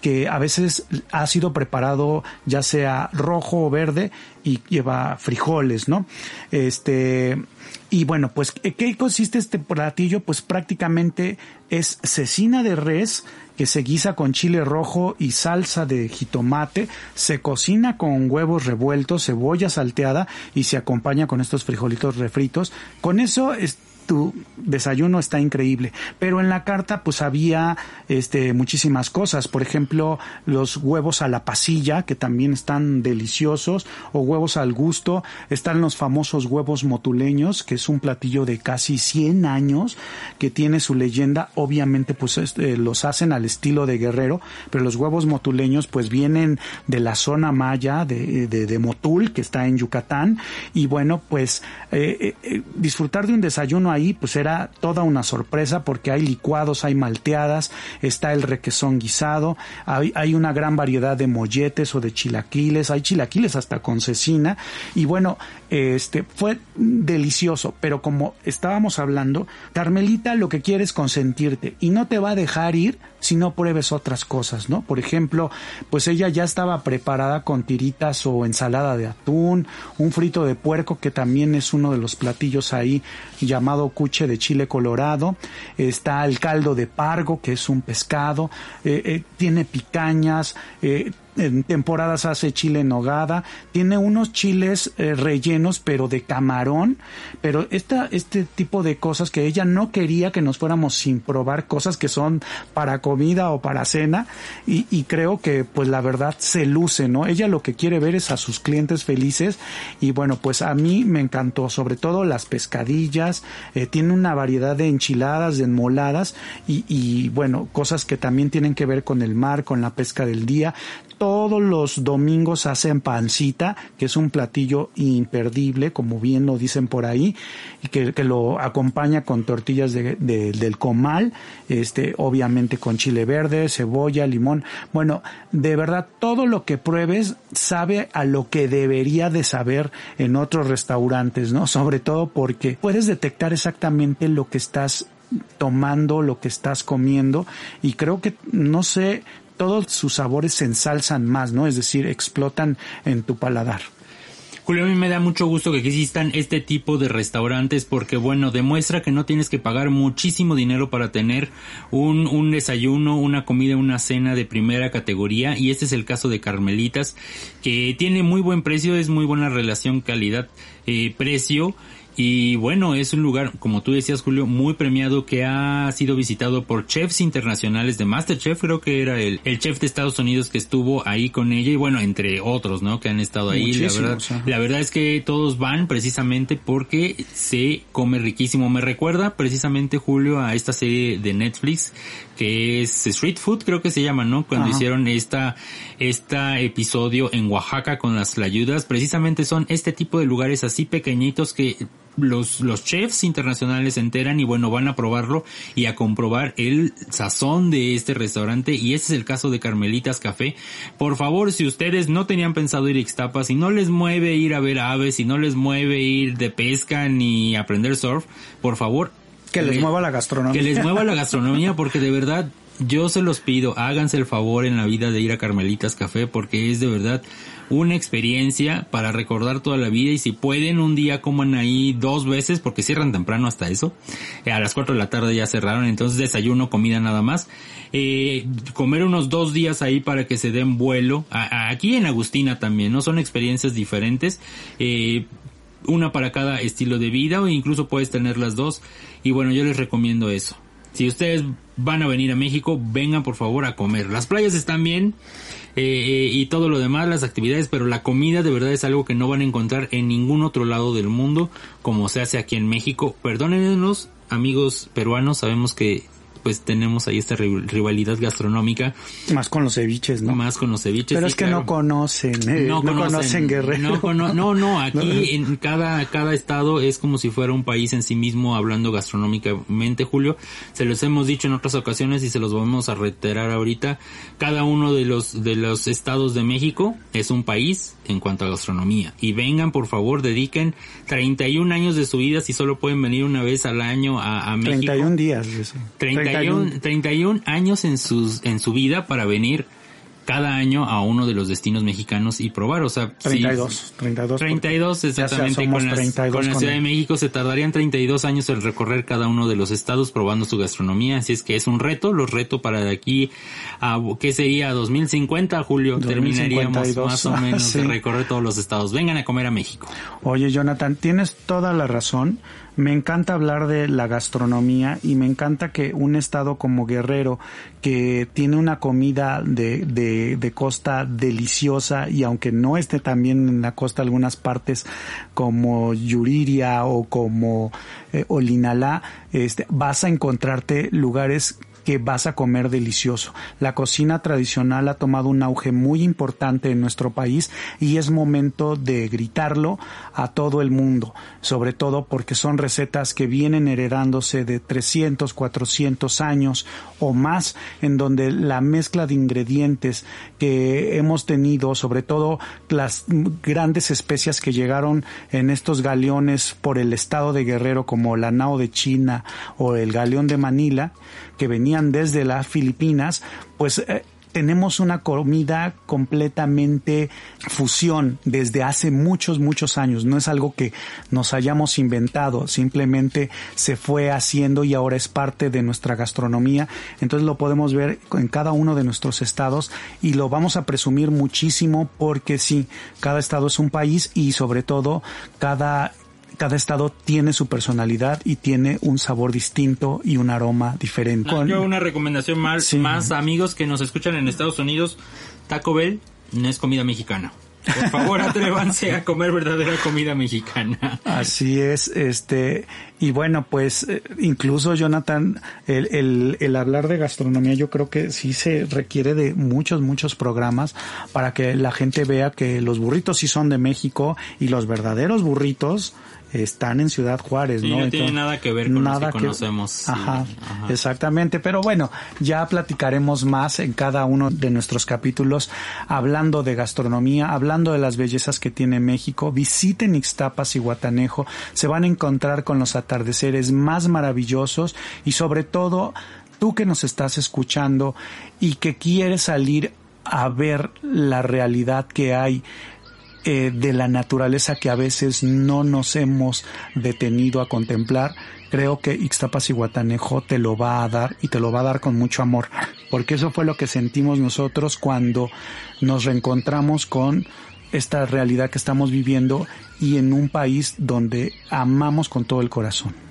que a veces ha sido preparado ya sea rojo o verde y lleva frijoles, ¿no? Este, y bueno, pues, ¿qué consiste este platillo? Pues prácticamente es cecina de res que se guisa con chile rojo y salsa de jitomate, se cocina con huevos revueltos, cebolla salteada y se acompaña con estos frijolitos refritos. Con eso es tu desayuno está increíble. Pero en la carta pues había este muchísimas cosas, por ejemplo, los huevos a la pasilla que también están deliciosos o huevos al gusto, están los famosos huevos motuleños, que es un platillo de casi 100 años que tiene su leyenda, obviamente pues este, los hacen al estilo de Guerrero, pero los huevos motuleños pues vienen de la zona maya de, de, Motul, que está en Yucatán. Y bueno, pues eh, eh, eh, disfrutar de un desayuno ahí pues era toda una sorpresa porque hay licuados, hay malteadas, está el requesón guisado, hay, una gran variedad de molletes o de chilaquiles, hay chilaquiles hasta con cecina y bueno, este fue delicioso, pero como estábamos hablando, Carmelita lo que quiere es consentir decirte, y no te va a dejar ir si no pruebes otras cosas, ¿no? Por ejemplo, pues ella ya estaba preparada con tiritas o ensalada de atún, un frito de puerco que también es uno de los platillos ahí llamado cuche de chile colorado, está el caldo de pargo que es un pescado, eh, eh, tiene picañas, eh, en temporadas hace chile en nogada, tiene unos chiles eh, rellenos pero de camarón, pero esta, este tipo de cosas que ella no quería que nos fuéramos sin probar cosas que son para comida o para cena. Y, y creo que pues la verdad se luce, ¿no? Ella lo que quiere ver es a sus clientes felices. Y bueno pues a mí me encantó sobre todo las pescadillas, eh, tiene una variedad de enchiladas, de enmoladas. Y, y bueno cosas que también tienen que ver con el mar, con la pesca del día, todos los domingos hacen pancita, que es un platillo imperdible, como bien lo dicen por ahí, y que, lo acompaña con tortillas de, del comal, este, obviamente con chile verde, cebolla, limón. Bueno, de verdad, todo lo que pruebes sabe a lo que debería de saber en otros restaurantes, ¿no? Sobre todo porque puedes detectar exactamente lo que estás tomando, lo que estás comiendo y creo que no sé, todos sus sabores se ensalzan más, ¿no? Es decir, explotan en tu paladar. Julio, a mí me da mucho gusto que existan este tipo de restaurantes porque, bueno, demuestra que no tienes que pagar muchísimo dinero para tener un, un desayuno, una comida, una cena de primera categoría y este es el caso de Carmelitas que tiene muy buen precio, es muy buena relación calidad-precio. Eh, y bueno, es un lugar, como tú decías, Julio, muy premiado que ha sido visitado por chefs internacionales de Masterchef. Creo que era el, el chef de Estados Unidos que estuvo ahí con ella y bueno, entre otros, ¿no? Que han estado ahí. La verdad, la verdad es que todos van precisamente porque se come riquísimo. Me recuerda precisamente, Julio, a esta serie de Netflix que es Street Food, creo que se llama, ¿no? Cuando Ajá. hicieron esta, esta episodio en Oaxaca con las layudas, precisamente son este tipo de lugares así pequeñitos que los, los chefs internacionales se enteran y bueno, van a probarlo y a comprobar el sazón de este restaurante y ese es el caso de Carmelitas Café. Por favor, si ustedes no tenían pensado ir a Ixtapa, si no les mueve ir a ver aves, si no les mueve ir de pesca ni aprender surf, por favor, que les mueva la gastronomía. Que les mueva la gastronomía porque de verdad yo se los pido, háganse el favor en la vida de ir a Carmelitas Café porque es de verdad una experiencia para recordar toda la vida y si pueden un día coman ahí dos veces porque cierran temprano hasta eso. Eh, a las 4 de la tarde ya cerraron, entonces desayuno, comida nada más. Eh, comer unos dos días ahí para que se den vuelo. Aquí en Agustina también, ¿no? Son experiencias diferentes. Eh, una para cada estilo de vida o incluso puedes tener las dos. Y bueno, yo les recomiendo eso. Si ustedes van a venir a México, vengan por favor a comer. Las playas están bien eh, eh, y todo lo demás, las actividades, pero la comida de verdad es algo que no van a encontrar en ningún otro lado del mundo como se hace aquí en México. Perdónenos, amigos peruanos, sabemos que pues tenemos ahí esta rivalidad gastronómica. Más con los ceviches, ¿no? Más con los ceviches. Pero sí, es que claro. no conocen, eh, no, no, conocen, conocen Guerrero. No, cono no, no, aquí en cada, cada estado es como si fuera un país en sí mismo hablando gastronómicamente, Julio. Se los hemos dicho en otras ocasiones y se los vamos a reiterar ahorita. Cada uno de los, de los estados de México es un país en cuanto a gastronomía. Y vengan, por favor, dediquen 31 años de su vida si solo pueden venir una vez al año a, a México. 31 días. Eso. 30 31, 31 años en sus en su vida para venir cada año a uno de los destinos mexicanos y probar, o sea, 32, si, 32, 32 exactamente con, las, 32 con, la Ciudad de México se tardarían 32 años en recorrer cada uno de los estados probando su gastronomía, así es que es un reto, los reto para de aquí a qué sería 2050, Julio, 2052. terminaríamos más o menos sí. de recorrer todos los estados. Vengan a comer a México. Oye, Jonathan, tienes toda la razón. Me encanta hablar de la gastronomía y me encanta que un estado como Guerrero, que tiene una comida de, de, de costa deliciosa y aunque no esté también en la costa algunas partes como Yuriria o como eh, Olinalá, este, vas a encontrarte lugares que vas a comer delicioso. La cocina tradicional ha tomado un auge muy importante en nuestro país y es momento de gritarlo a todo el mundo, sobre todo porque son recetas que vienen heredándose de 300, 400 años o más, en donde la mezcla de ingredientes que hemos tenido, sobre todo las grandes especias que llegaron en estos galeones por el estado de Guerrero como la Nao de China o el galeón de Manila, que venían desde las Filipinas, pues eh, tenemos una comida completamente fusión desde hace muchos, muchos años. No es algo que nos hayamos inventado, simplemente se fue haciendo y ahora es parte de nuestra gastronomía. Entonces lo podemos ver en cada uno de nuestros estados y lo vamos a presumir muchísimo porque sí, cada estado es un país y sobre todo cada cada estado tiene su personalidad y tiene un sabor distinto y un aroma diferente. yo una recomendación más, más amigos que nos escuchan en Estados Unidos, Taco Bell no es comida mexicana. Por favor, atrévanse a comer verdadera comida mexicana. Así es, este, y bueno, pues eh, incluso Jonathan, el, el, el, hablar de gastronomía yo creo que sí se requiere de muchos, muchos programas para que la gente vea que los burritos sí son de México y los verdaderos burritos están en Ciudad Juárez, ¿no? no tiene nada que ver con nada que conocemos. Ajá, exactamente. Pero bueno, ya platicaremos más en cada uno de nuestros capítulos hablando de gastronomía, hablando de las bellezas que tiene México. Visiten Ixtapas y Guatanejo, se van a encontrar con los atardeceres más maravillosos y sobre todo tú que nos estás escuchando y que quieres salir a ver la realidad que hay eh, de la naturaleza que a veces no nos hemos detenido a contemplar, creo que Ixtapas y Guatanejo te lo va a dar y te lo va a dar con mucho amor, porque eso fue lo que sentimos nosotros cuando nos reencontramos con esta realidad que estamos viviendo y en un país donde amamos con todo el corazón.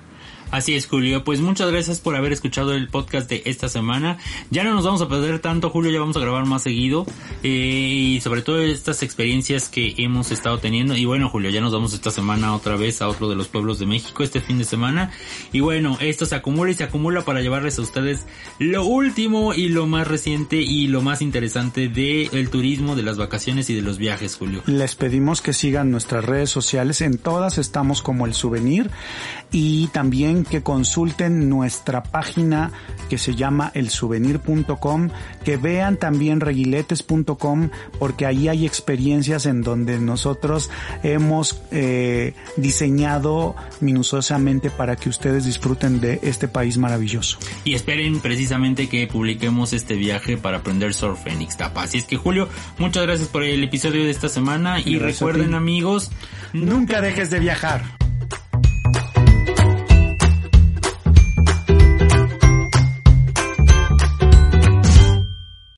Así es, Julio. Pues muchas gracias por haber escuchado el podcast de esta semana. Ya no nos vamos a perder tanto, Julio, ya vamos a grabar más seguido. Eh, y sobre todo estas experiencias que hemos estado teniendo. Y bueno, Julio, ya nos vamos esta semana otra vez a otro de los pueblos de México, este fin de semana. Y bueno, esto se acumula y se acumula para llevarles a ustedes lo último y lo más reciente y lo más interesante del turismo, de las vacaciones y de los viajes, Julio. Les pedimos que sigan nuestras redes sociales. En todas estamos como el souvenir y también que consulten nuestra página que se llama elsouvenir.com, que vean también reguiletes.com porque ahí hay experiencias en donde nosotros hemos eh, diseñado minuciosamente para que ustedes disfruten de este país maravilloso. Y esperen precisamente que publiquemos este viaje para aprender surf en Ixtapa. Así es que Julio, muchas gracias por el episodio de esta semana y recuerden amigos, nunca dejes de viajar.